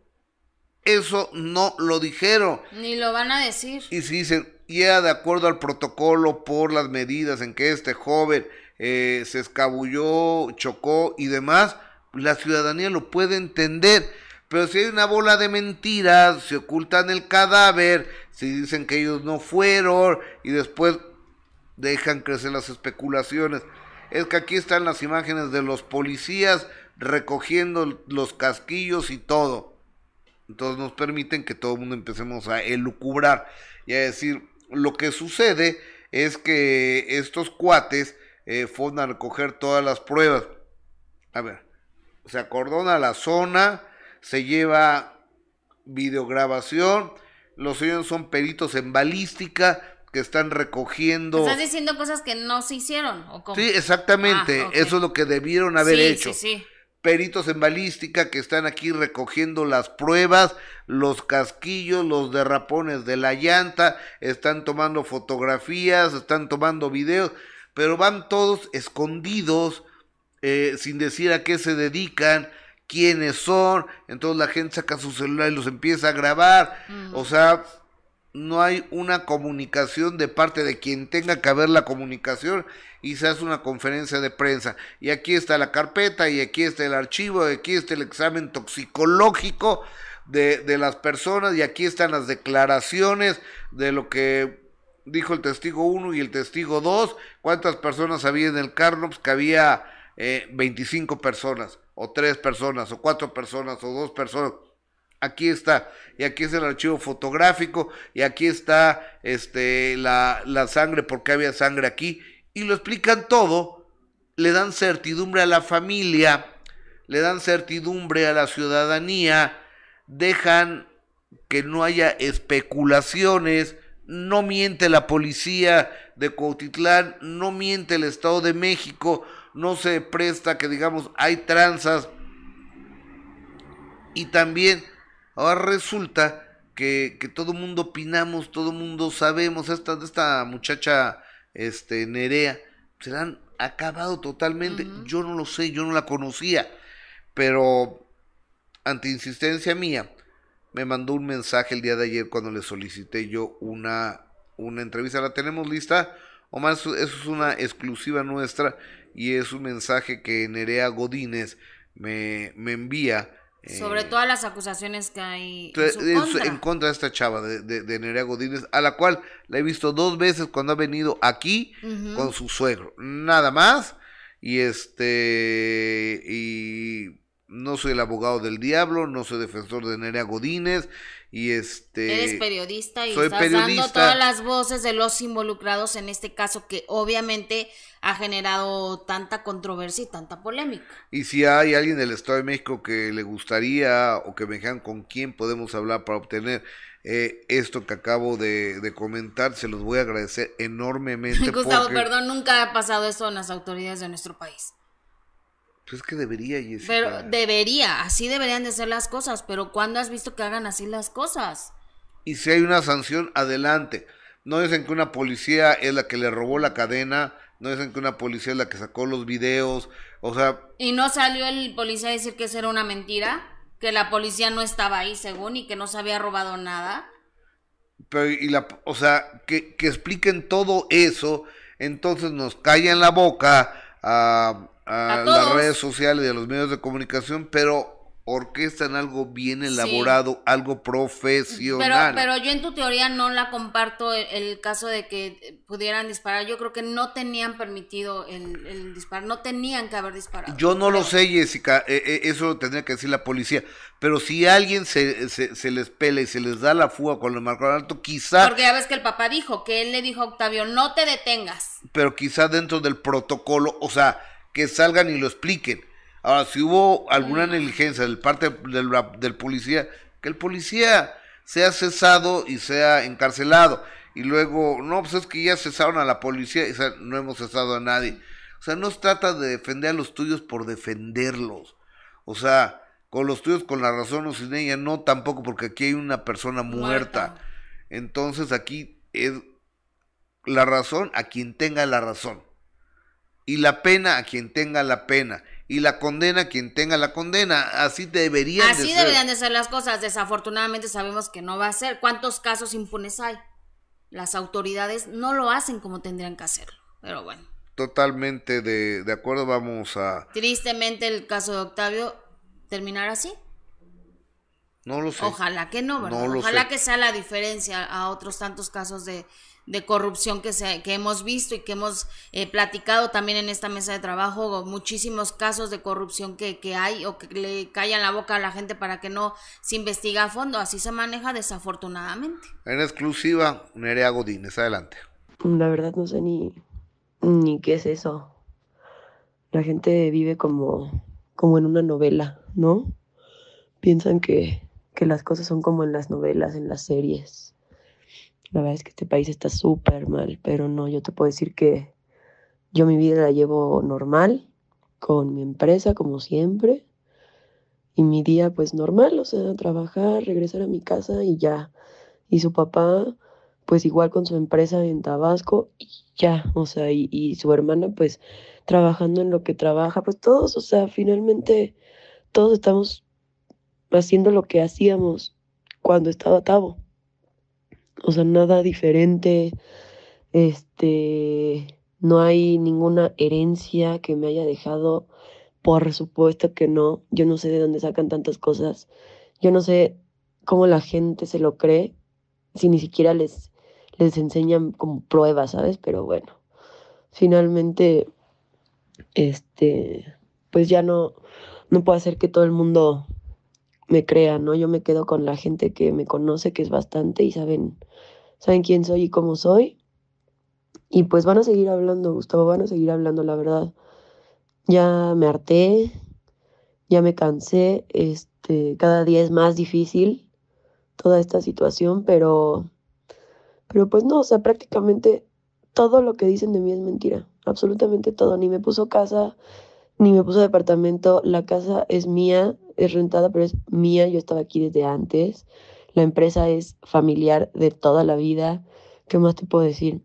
A: eso no lo dijeron.
B: Ni lo van a decir.
A: Y si dicen, ya de acuerdo al protocolo, por las medidas en que este joven eh, se escabulló, chocó y demás, la ciudadanía lo puede entender pero si hay una bola de mentiras, se ocultan el cadáver, si dicen que ellos no fueron y después dejan crecer las especulaciones. Es que aquí están las imágenes de los policías recogiendo los casquillos y todo. Entonces nos permiten que todo el mundo empecemos a elucubrar y a decir, lo que sucede es que estos cuates eh, fueron a recoger todas las pruebas. A ver, se acordona la zona, se lleva videograbación, los señores son peritos en balística que están recogiendo.
B: Estás diciendo cosas que no se hicieron. ¿o
A: Sí, exactamente. Ah, Eso es lo que debieron haber hecho.
B: Sí, sí.
A: peritos en balística que están aquí recogiendo las pruebas, los casquillos, los derrapones de la llanta, están tomando fotografías, están tomando videos, pero van todos escondidos, eh, sin decir a qué se dedican, quiénes son, entonces la gente saca su celular y los empieza a grabar, o sea, no hay una comunicación de parte de quien tenga que haber la comunicación y se hace una conferencia de prensa. Y aquí está la carpeta, y aquí está el archivo, y aquí está el examen toxicológico de, de las personas, y aquí están las declaraciones de lo que dijo el testigo 1 y el testigo 2, cuántas personas había en el carro, pues que había eh, 25 personas, o 3 personas, o 4 personas, o 2 personas. Aquí está, y aquí es el archivo fotográfico, y aquí está este, la, la sangre, porque había sangre aquí, y lo explican todo, le dan certidumbre a la familia, le dan certidumbre a la ciudadanía, dejan que no haya especulaciones, no miente la policía de Cuautitlán, no miente el Estado de México, no se presta que digamos hay tranzas y también ahora resulta que, que todo mundo opinamos, todo mundo sabemos, esta, esta muchacha este, Nerea, se la han acabado totalmente. Yo no lo sé, yo no la conocía, pero ante insistencia mía, me mandó un mensaje el día de ayer cuando le solicité yo una, una entrevista. ¿La tenemos lista? O más, eso es una exclusiva nuestra y es un mensaje que Nerea Godínez me, me envía
B: sobre eh, todas las acusaciones que hay en, su contra.
A: en contra de esta chava de, de, Nerea Godínez, a la cual la he visto dos veces cuando ha venido aquí con su suegro, nada más. Y este, y no soy el abogado del diablo, no soy defensor de Nerea Godínez, y este...
B: Eres periodista y estás dando todas las voces de los involucrados en este caso que obviamente ha generado tanta controversia y tanta polémica.
A: Y si hay alguien del Estado de México que le gustaría o que me digan con quién podemos hablar para obtener eh, esto que acabo de, comentar, se los voy a agradecer enormemente. *laughs*
B: Gustavo, perdón, nunca ha pasado eso en las autoridades de nuestro país.
A: Pues es que debería,
B: Jessica. Pero debería, así deberían de ser las cosas, pero ¿cuándo has visto que hagan así las cosas?
A: Y si hay una sanción, adelante. No dicen que una policía es la que le robó la cadena, no dicen que una policía es la que sacó los videos, o sea...
B: ¿Y no salió el policía a decir que eso era una mentira? Que la policía no estaba ahí según y que no se había robado nada.
A: Pero, y la, o sea, que, que expliquen todo eso, entonces nos callan la boca a a, las redes sociales y a los medios de comunicación, pero orquestan algo bien elaborado, algo profesional.
B: Pero, pero yo en tu teoría no la comparto el, caso de que pudieran disparar. Yo creo que no tenían permitido el, el disparar, no tenían que haber disparado.
A: Yo no lo sé, Jessica, e, e, eso lo tendría que decir la policía. Pero si alguien se, se, les pela y se les da la fuga con el marco alto, quizá...
B: Porque ya ves que el papá dijo, que él le dijo a Octavio, no te detengas.
A: Pero quizá dentro del protocolo, o sea que salgan y lo expliquen. Ahora, si hubo alguna negligencia del parte del, del policía, que el policía sea cesado y sea encarcelado. Y luego, no, pues es que ya cesaron a la policía y no hemos cesado a nadie. O sea, no se trata de defender a los tuyos por defenderlos. O sea, con los tuyos con la razón o sin ella, no tampoco porque aquí hay una persona muerta. Entonces aquí es la razón a quien tenga la razón y la pena a quien tenga la pena y la condena a quien tenga la condena. Así deberían
B: de ser. deberían de ser las cosas. Desafortunadamente sabemos que no va a ser. ¿Cuántos casos impunes hay? Las autoridades no lo hacen como tendrían que hacerlo. Pero bueno.
A: Totalmente de, de acuerdo, vamos a...
B: Tristemente el caso de Octavio terminará así.
A: No lo sé.
B: Ojalá que no, ¿verdad? Ojalá que sea la diferencia a otros tantos casos de, de corrupción que, se, que hemos visto y que hemos eh, platicado también en esta mesa de trabajo, muchísimos casos de corrupción que, que hay o que le callan la boca a la gente para que no se investigue a fondo. Así se maneja desafortunadamente.
A: En exclusiva, Nerea Godínez, adelante.
C: La verdad no sé ni, ni qué es eso. La gente vive como, como en una novela, ¿no? Piensan que, que las cosas son como en las novelas, en las series la verdad es que este país está súper mal, pero no, yo te puedo decir que yo mi vida la llevo normal, con mi empresa como siempre, y mi día pues normal, o sea, trabajar, regresar a mi casa y ya. Y su papá pues igual con su empresa en Tabasco y ya, o sea, y, y su hermana pues trabajando en lo que trabaja, pues todos, o sea, finalmente todos estamos haciendo lo que hacíamos cuando estaba Tavo. O sea, nada diferente, este, no hay ninguna herencia que me haya dejado, por supuesto que no, yo no sé de dónde sacan tantas cosas, yo no sé cómo la gente se lo cree, si ni siquiera les, les enseñan como pruebas, ¿sabes? Pero bueno, finalmente, este, pues ya no, no puedo hacer que todo el mundo me crea, ¿no? Yo me quedo con la gente que me conoce, que es bastante, y saben, saben quién soy y cómo soy. Y pues van a seguir hablando, Gustavo, van a seguir hablando, la verdad. Ya me harté, ya me cansé, este, cada día es más difícil toda esta situación, pero, pero pues no, o sea, prácticamente todo lo que dicen de mí es mentira, absolutamente todo, ni me puso casa, ni me puso departamento, la casa es mía, es rentada, pero es mía, yo estaba aquí desde antes, la empresa es familiar de toda la vida, ¿qué más te puedo decir?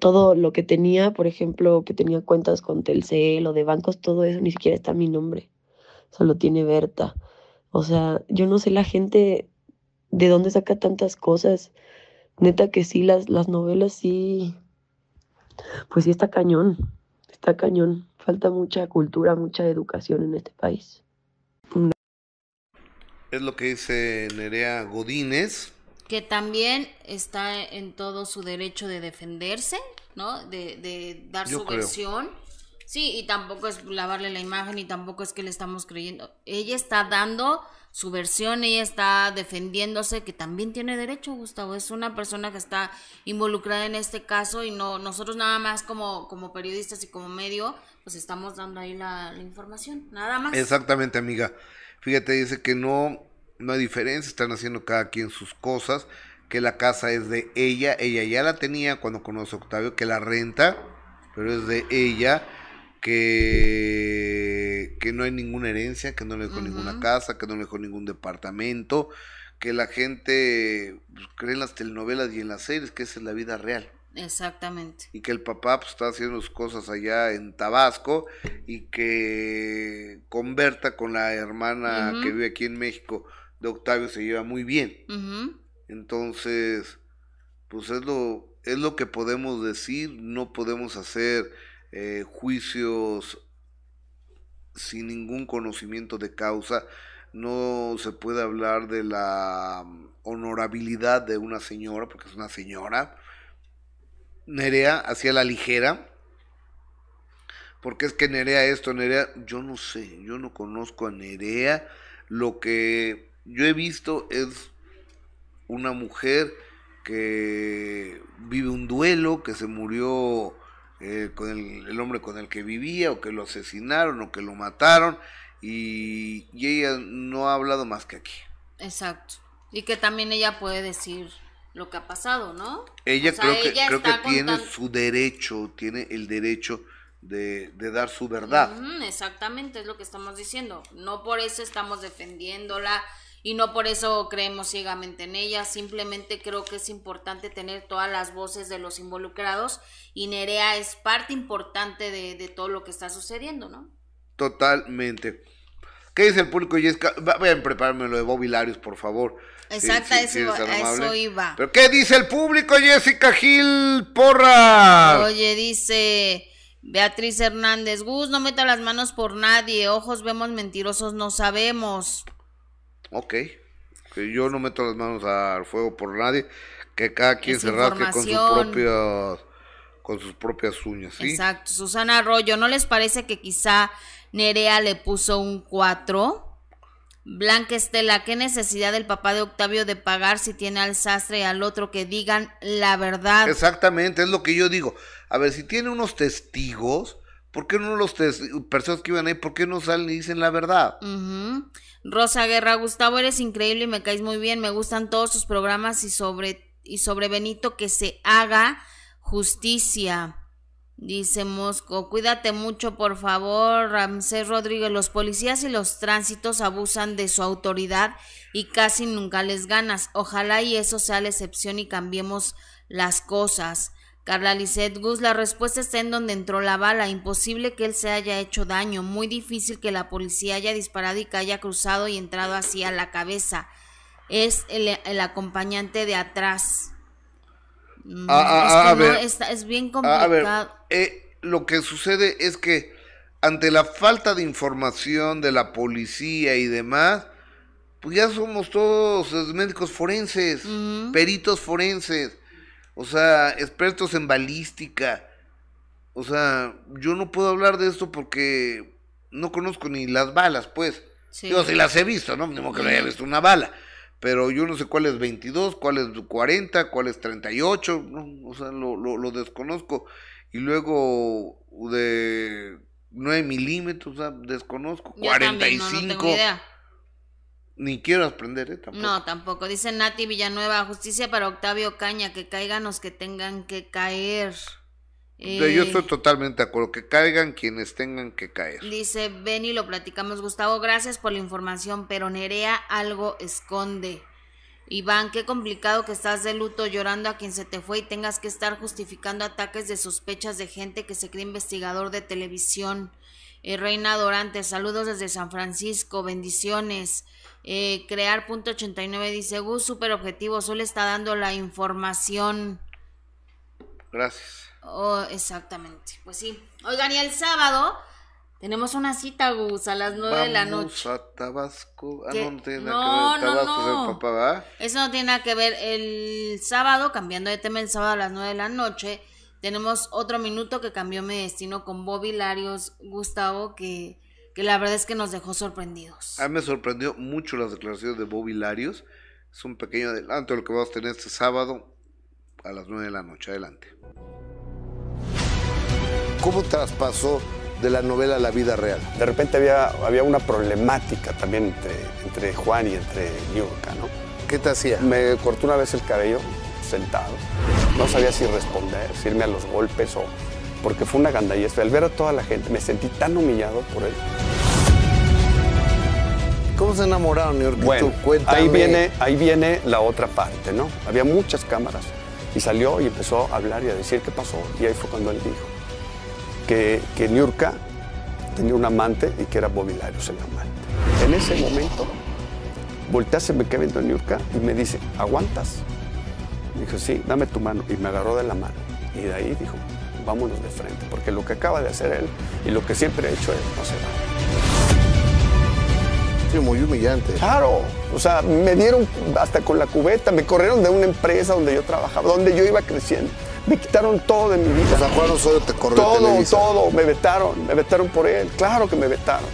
C: todo lo que tenía, por ejemplo, que tenía cuentas con Telcel o de bancos, todo eso ni siquiera está mi nombre. Solo tiene Berta. O sea, yo no sé la gente de dónde saca tantas cosas. Neta que sí, las, las novelas sí. Pues sí está cañón. Está cañón. Falta mucha cultura, mucha educación en este país.
A: Es lo que dice Nerea Godínez
B: que también está en todo su derecho de defenderse, ¿no? De, de dar su versión. Sí, y tampoco es lavarle la imagen y tampoco es que le estamos creyendo. Ella está dando su versión, ella está defendiéndose, que también tiene derecho, Gustavo. Es una persona que está involucrada en este caso y no nosotros nada más como, como periodistas y como medio, pues estamos dando ahí la, la información, nada más.
A: Exactamente, amiga. Fíjate, dice que no no hay diferencia, están haciendo cada quien sus cosas, que la casa es de ella, ella ya la tenía cuando conoce a Octavio, que la renta, pero es de ella, que, que no hay ninguna herencia, que no le dejó ninguna casa, que no le dejó ningún departamento, que la gente pues, cree en las telenovelas y en las series, que esa es la vida real.
B: Exactamente.
A: Y que el papá pues, está haciendo sus cosas allá en Tabasco y que converta con la hermana que vive aquí en México de Octavio se lleva muy bien. Entonces, pues es lo, es lo que podemos decir, no podemos hacer eh, juicios sin ningún conocimiento de causa, no se puede hablar de la honorabilidad de una señora, porque es una señora. Nerea hacía la ligera, porque es que Nerea esto, Nerea, yo no sé, yo no conozco a Nerea, lo que yo he visto es una mujer que vive un duelo, que se murió eh, con el, hombre con el que vivía, o que lo asesinaron, o que lo mataron, y, ella no ha hablado más que aquí.
B: Exacto. Y que también ella puede decir lo que ha pasado, ¿no?
A: Ella creo que, creo que tiene su derecho, tiene el derecho de, de dar su verdad.
B: exactamente, es lo que estamos diciendo. No por eso estamos defendiéndola, y no por eso creemos ciegamente en ella, simplemente creo que es importante tener todas las voces de los involucrados y Nerea es parte importante de, todo lo que está sucediendo, ¿no?
A: Totalmente. ¿Qué dice el público, Jessica? Vayan a prepararme lo de Bobby Larios, por favor.
B: Exacto, eso, eso, iba.
A: ¿Pero qué dice el público, Jessica Gil Porra?
B: Oye, dice Beatriz Hernández, Gus, no meta las manos por nadie, ojos vemos mentirosos, no sabemos.
A: Ok. Que yo no meto las manos al fuego por nadie. Que cada quien se rasque con sus propias con sus propias uñas, ¿sí?
B: Exacto. Susana Arroyo, ¿no les parece que quizá Nerea le puso un 4? Blanca Estela, ¿qué necesidad del papá de Octavio de pagar si tiene al sastre y al otro que digan la verdad?
A: Exactamente, es lo que yo digo. A ver, si tiene unos testigos, ¿por qué no los personas que iban ahí, por qué no salen y dicen la verdad?
B: Rosa Guerra, Gustavo, eres increíble y me caes muy bien. Me gustan todos sus programas y sobre, y sobre Benito que se haga justicia. Dice Mosco, cuídate mucho, por favor, Ramsés Rodríguez. Los policías y los tránsitos abusan de su autoridad y casi nunca les ganas. Ojalá y eso sea la excepción y cambiemos las cosas. Carla Lisset Gus, la respuesta está en donde entró la bala. Imposible que él se haya hecho daño. Muy difícil que la policía haya disparado y que haya cruzado y entrado así a la cabeza. Es el, acompañante de atrás.
A: Mm, a, ver, es bien complicado. Eh, lo que sucede es que ante la falta de información de la policía y demás, pues ya somos todos médicos forenses, peritos forenses o sea, expertos en balística. O sea, yo no puedo hablar de esto porque no conozco ni las balas, pues. Sí. Yo sí las he visto, ¿no? Ni que no haya visto una bala. Pero yo no sé cuál es 22, cuál es 40, cuál es 38, ¿no? O sea, lo, lo, lo desconozco. Y luego de 9 milímetros, o sea, desconozco. Yo 45. no, no tengo idea. Ni quiero aprender, ¿eh?
B: Tampoco. No, tampoco. Dice Nati Villanueva, justicia para Octavio Caña, que caigan los que tengan que caer.
A: Yo eh, estoy totalmente de acuerdo, que caigan quienes tengan que caer.
B: Dice Benny, lo platicamos, Gustavo, gracias por la información, pero Nerea algo esconde. Iván, qué complicado que estás de luto llorando a quien se te fue y tengas que estar justificando ataques de sospechas de gente que se cree investigador de televisión. Eh, Reina Dorante, saludos desde San Francisco, bendiciones. Eh, crear punto 89 dice Gus, super objetivo, solo está dando la información.
A: Gracias.
B: Oh, exactamente, pues sí. Oigan, y el sábado tenemos una cita, Gus, a las 9 de la noche.
A: a Tabasco. Ah, no, tiene nada que ver. Tabasco
B: no, no. Papá, Eso no tiene nada que ver. El sábado, cambiando de tema, el sábado a las 9 de la noche, tenemos otro minuto que cambió mi destino con Bobby Larios, Gustavo, que que la verdad es que nos dejó sorprendidos.
A: A mí me sorprendió mucho las declaraciones de Bobby Larios. Es un pequeño adelanto de lo que vamos a tener este sábado a las 9 de la noche. Adelante.
E: ¿Cómo traspasó de la novela a la vida real?
F: De repente había, había una problemática también entre, entre Juan y entre Niurka, ¿no?
E: ¿Qué te hacía?
F: Me cortó una vez el cabello sentado. No sabía si responder, si irme a los golpes o porque fue una gandallez. Al ver a toda la gente me sentí tan humillado por él.
E: ¿Cómo se enamoraron, New
F: Bueno, ahí viene, ahí viene la otra parte, ¿no? Había muchas cámaras y salió y empezó a hablar y a decir qué pasó. Y ahí fue cuando él dijo que, que Niurka tenía un amante y que era Bobby Larios el amante. En ese momento, voltea, se me queda viendo a Niurka y me dice, ¿aguantas? Me dijo, sí, dame tu mano. Y me agarró de la mano. Y de ahí dijo, vámonos de frente, porque lo que acaba de hacer él y lo que siempre ha hecho él no se va.
E: Sí, muy humillante.
F: Claro, o sea, me dieron hasta con la cubeta, me corrieron de una empresa donde yo trabajaba, donde yo iba creciendo. Me quitaron todo de mi vida.
E: O sea, Juan Osorio te corrió
F: Todo, todo, me vetaron, me vetaron por él, claro que me vetaron.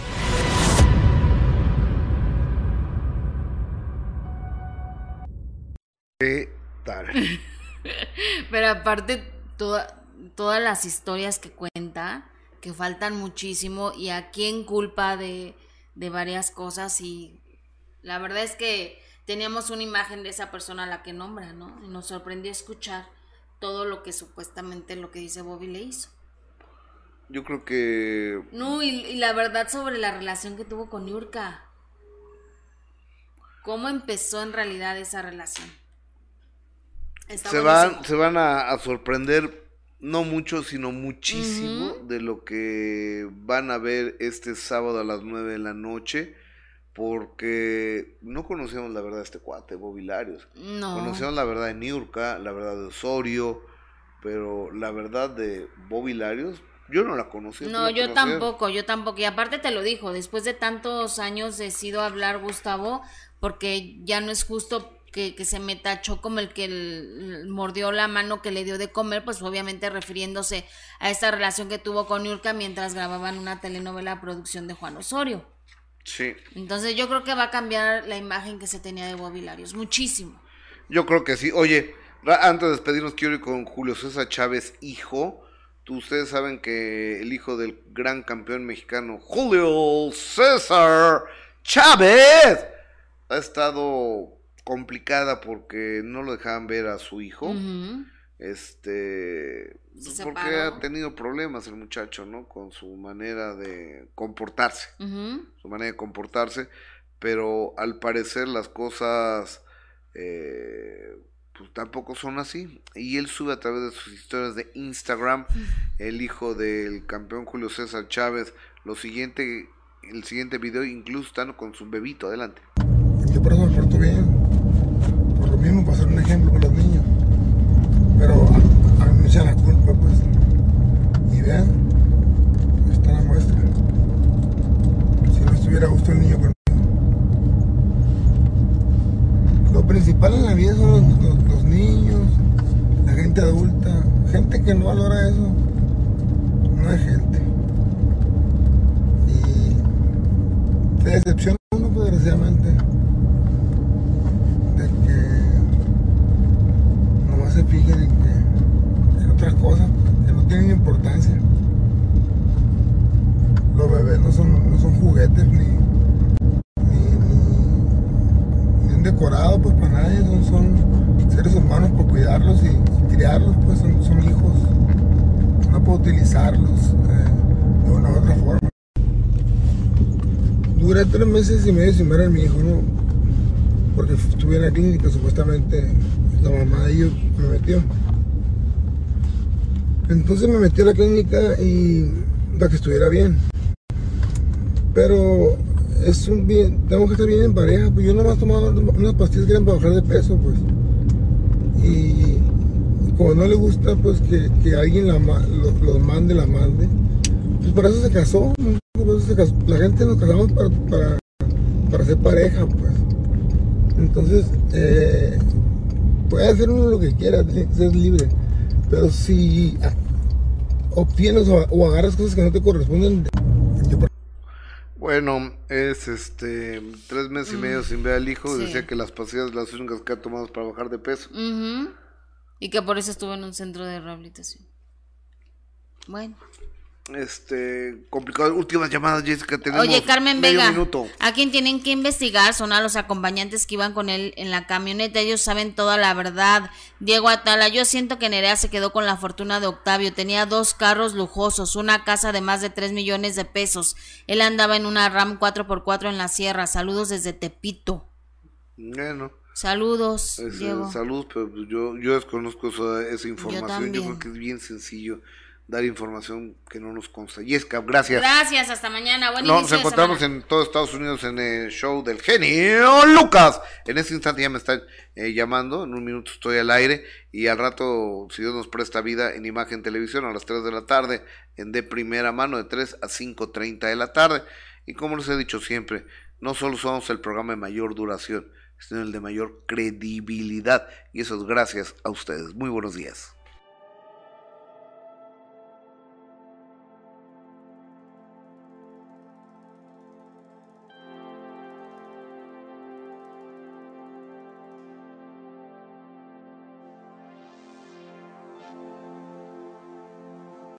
A: ¿Qué tal? *laughs*
B: Pero aparte, toda, todas las historias que cuenta, que faltan muchísimo y a quién culpa de, de varias cosas y la verdad es que teníamos una imagen de esa persona a la que nombra, ¿no? Y nos sorprendió escuchar todo lo que supuestamente lo que dice Bobby le hizo.
A: Yo creo que...
B: No, y, la verdad sobre la relación que tuvo con Yurka. ¿Cómo empezó en realidad esa relación?
A: se van, se van a sorprender no mucho, sino muchísimo de lo que van a ver este sábado a las 9 de la noche, porque no conocemos la verdad de este cuate, Bobilarios. No. Conocemos la verdad de Niurka, la verdad de Osorio, pero la verdad de Bobilarios, yo no la conocí.
B: No, yo tampoco, yo tampoco. Y aparte te lo dijo, después de tantos años decido hablar, Gustavo, porque ya no es justo que, se me tachó como el que mordió la mano que le dio de comer, pues obviamente refiriéndose a esta relación que tuvo con Yurka mientras grababan una telenovela producción de Juan Osorio.
A: Sí.
B: Entonces yo creo que va a cambiar la imagen que se tenía de Bobby muchísimo.
A: Yo creo que sí. Oye, antes de despedirnos quiero ir con Julio César Chávez, hijo. Ustedes saben que el hijo del gran campeón mexicano, Julio César Chávez, ha estado complicada porque no lo dejaban ver a su hijo. Este, porque ha tenido problemas el muchacho, ¿no? Con su manera de comportarse, su manera de comportarse, pero al parecer las cosas eh, pues tampoco son así. Y él sube a través de sus historias de Instagram, *laughs* el hijo del campeón Julio César Chávez, lo siguiente, el siguiente video incluso están con su bebito, adelante.
G: Yo por eso me porto bien, por lo mismo para ser un ejemplo para los niños, pero a, mí me echan la culpa pues, y vean, está la muestra. Si no estuviera gusto el niño conmigo. Lo principal en la vida son los niños, la gente adulta, gente que no valora eso, no es gente. Y se decepciona uno, pues, desgraciadamente, de que nomás se fijen en, que, en otras cosas que no tienen importancia. Los bebés no son, no son juguetes ni, ni, un decorado pues para nadie, son, son seres humanos por cuidarlos y, criarlos, pues son, hijos. Uno puede utilizarlos eh, de una u otra forma. Duré tres meses y medio sin ver a mi hijo, ¿no? Porque estuve en la clínica, supuestamente la mamá de ellos me metió. Entonces me metí a la clínica y para que estuviera bien. Pero es un bien, tengo que estar bien en pareja, pues yo nomás tomaba unas pastillas que eran para bajar de peso, pues y, como no le gusta pues que, alguien la, los mande, la mande, pues para eso se casó, la gente nos casamos para, para ser pareja pues. Entonces, eh, puede hacer uno lo que quiera, ser libre, pero si obtienes o, agarras cosas que no te corresponden,
A: bueno, es este tres meses y medio mm, sin ver al hijo. Decía que las pastillas las únicas que ha tomado para bajar de peso.
B: Y que por eso estuvo en un centro de rehabilitación. Bueno
A: este complicado. Últimas llamadas, Jessica.
B: Tenemos Oye, Carmen Vega, a quien tienen que investigar son a los acompañantes que iban con él en la camioneta. Ellos saben toda la verdad. Diego Atala, yo siento que Nerea se quedó con la fortuna de Octavio. Tenía dos carros lujosos, una casa de más de 3 millones de pesos. Él andaba en una RAM 4x4 en la sierra. Saludos desde Tepito.
A: Bueno.
B: Saludos. Diego.
A: Saludos, pero yo, yo desconozco esa, información. yo creo que es bien sencillo dar información que no nos consta. Yesca, gracias.
B: Gracias, hasta mañana. Buen
A: nos encontramos en todo Estados Unidos en el show del genio Lucas. En este instante ya me están eh, llamando, en un minuto estoy al aire y al rato, si Dios nos presta vida, en Imagen Televisión a las 3 de la tarde, en de primera mano de 3 a 5.30 de la tarde. Y como les he dicho siempre, no solo somos el programa de mayor duración, sino el de mayor credibilidad. Y eso es gracias a ustedes. Muy buenos días.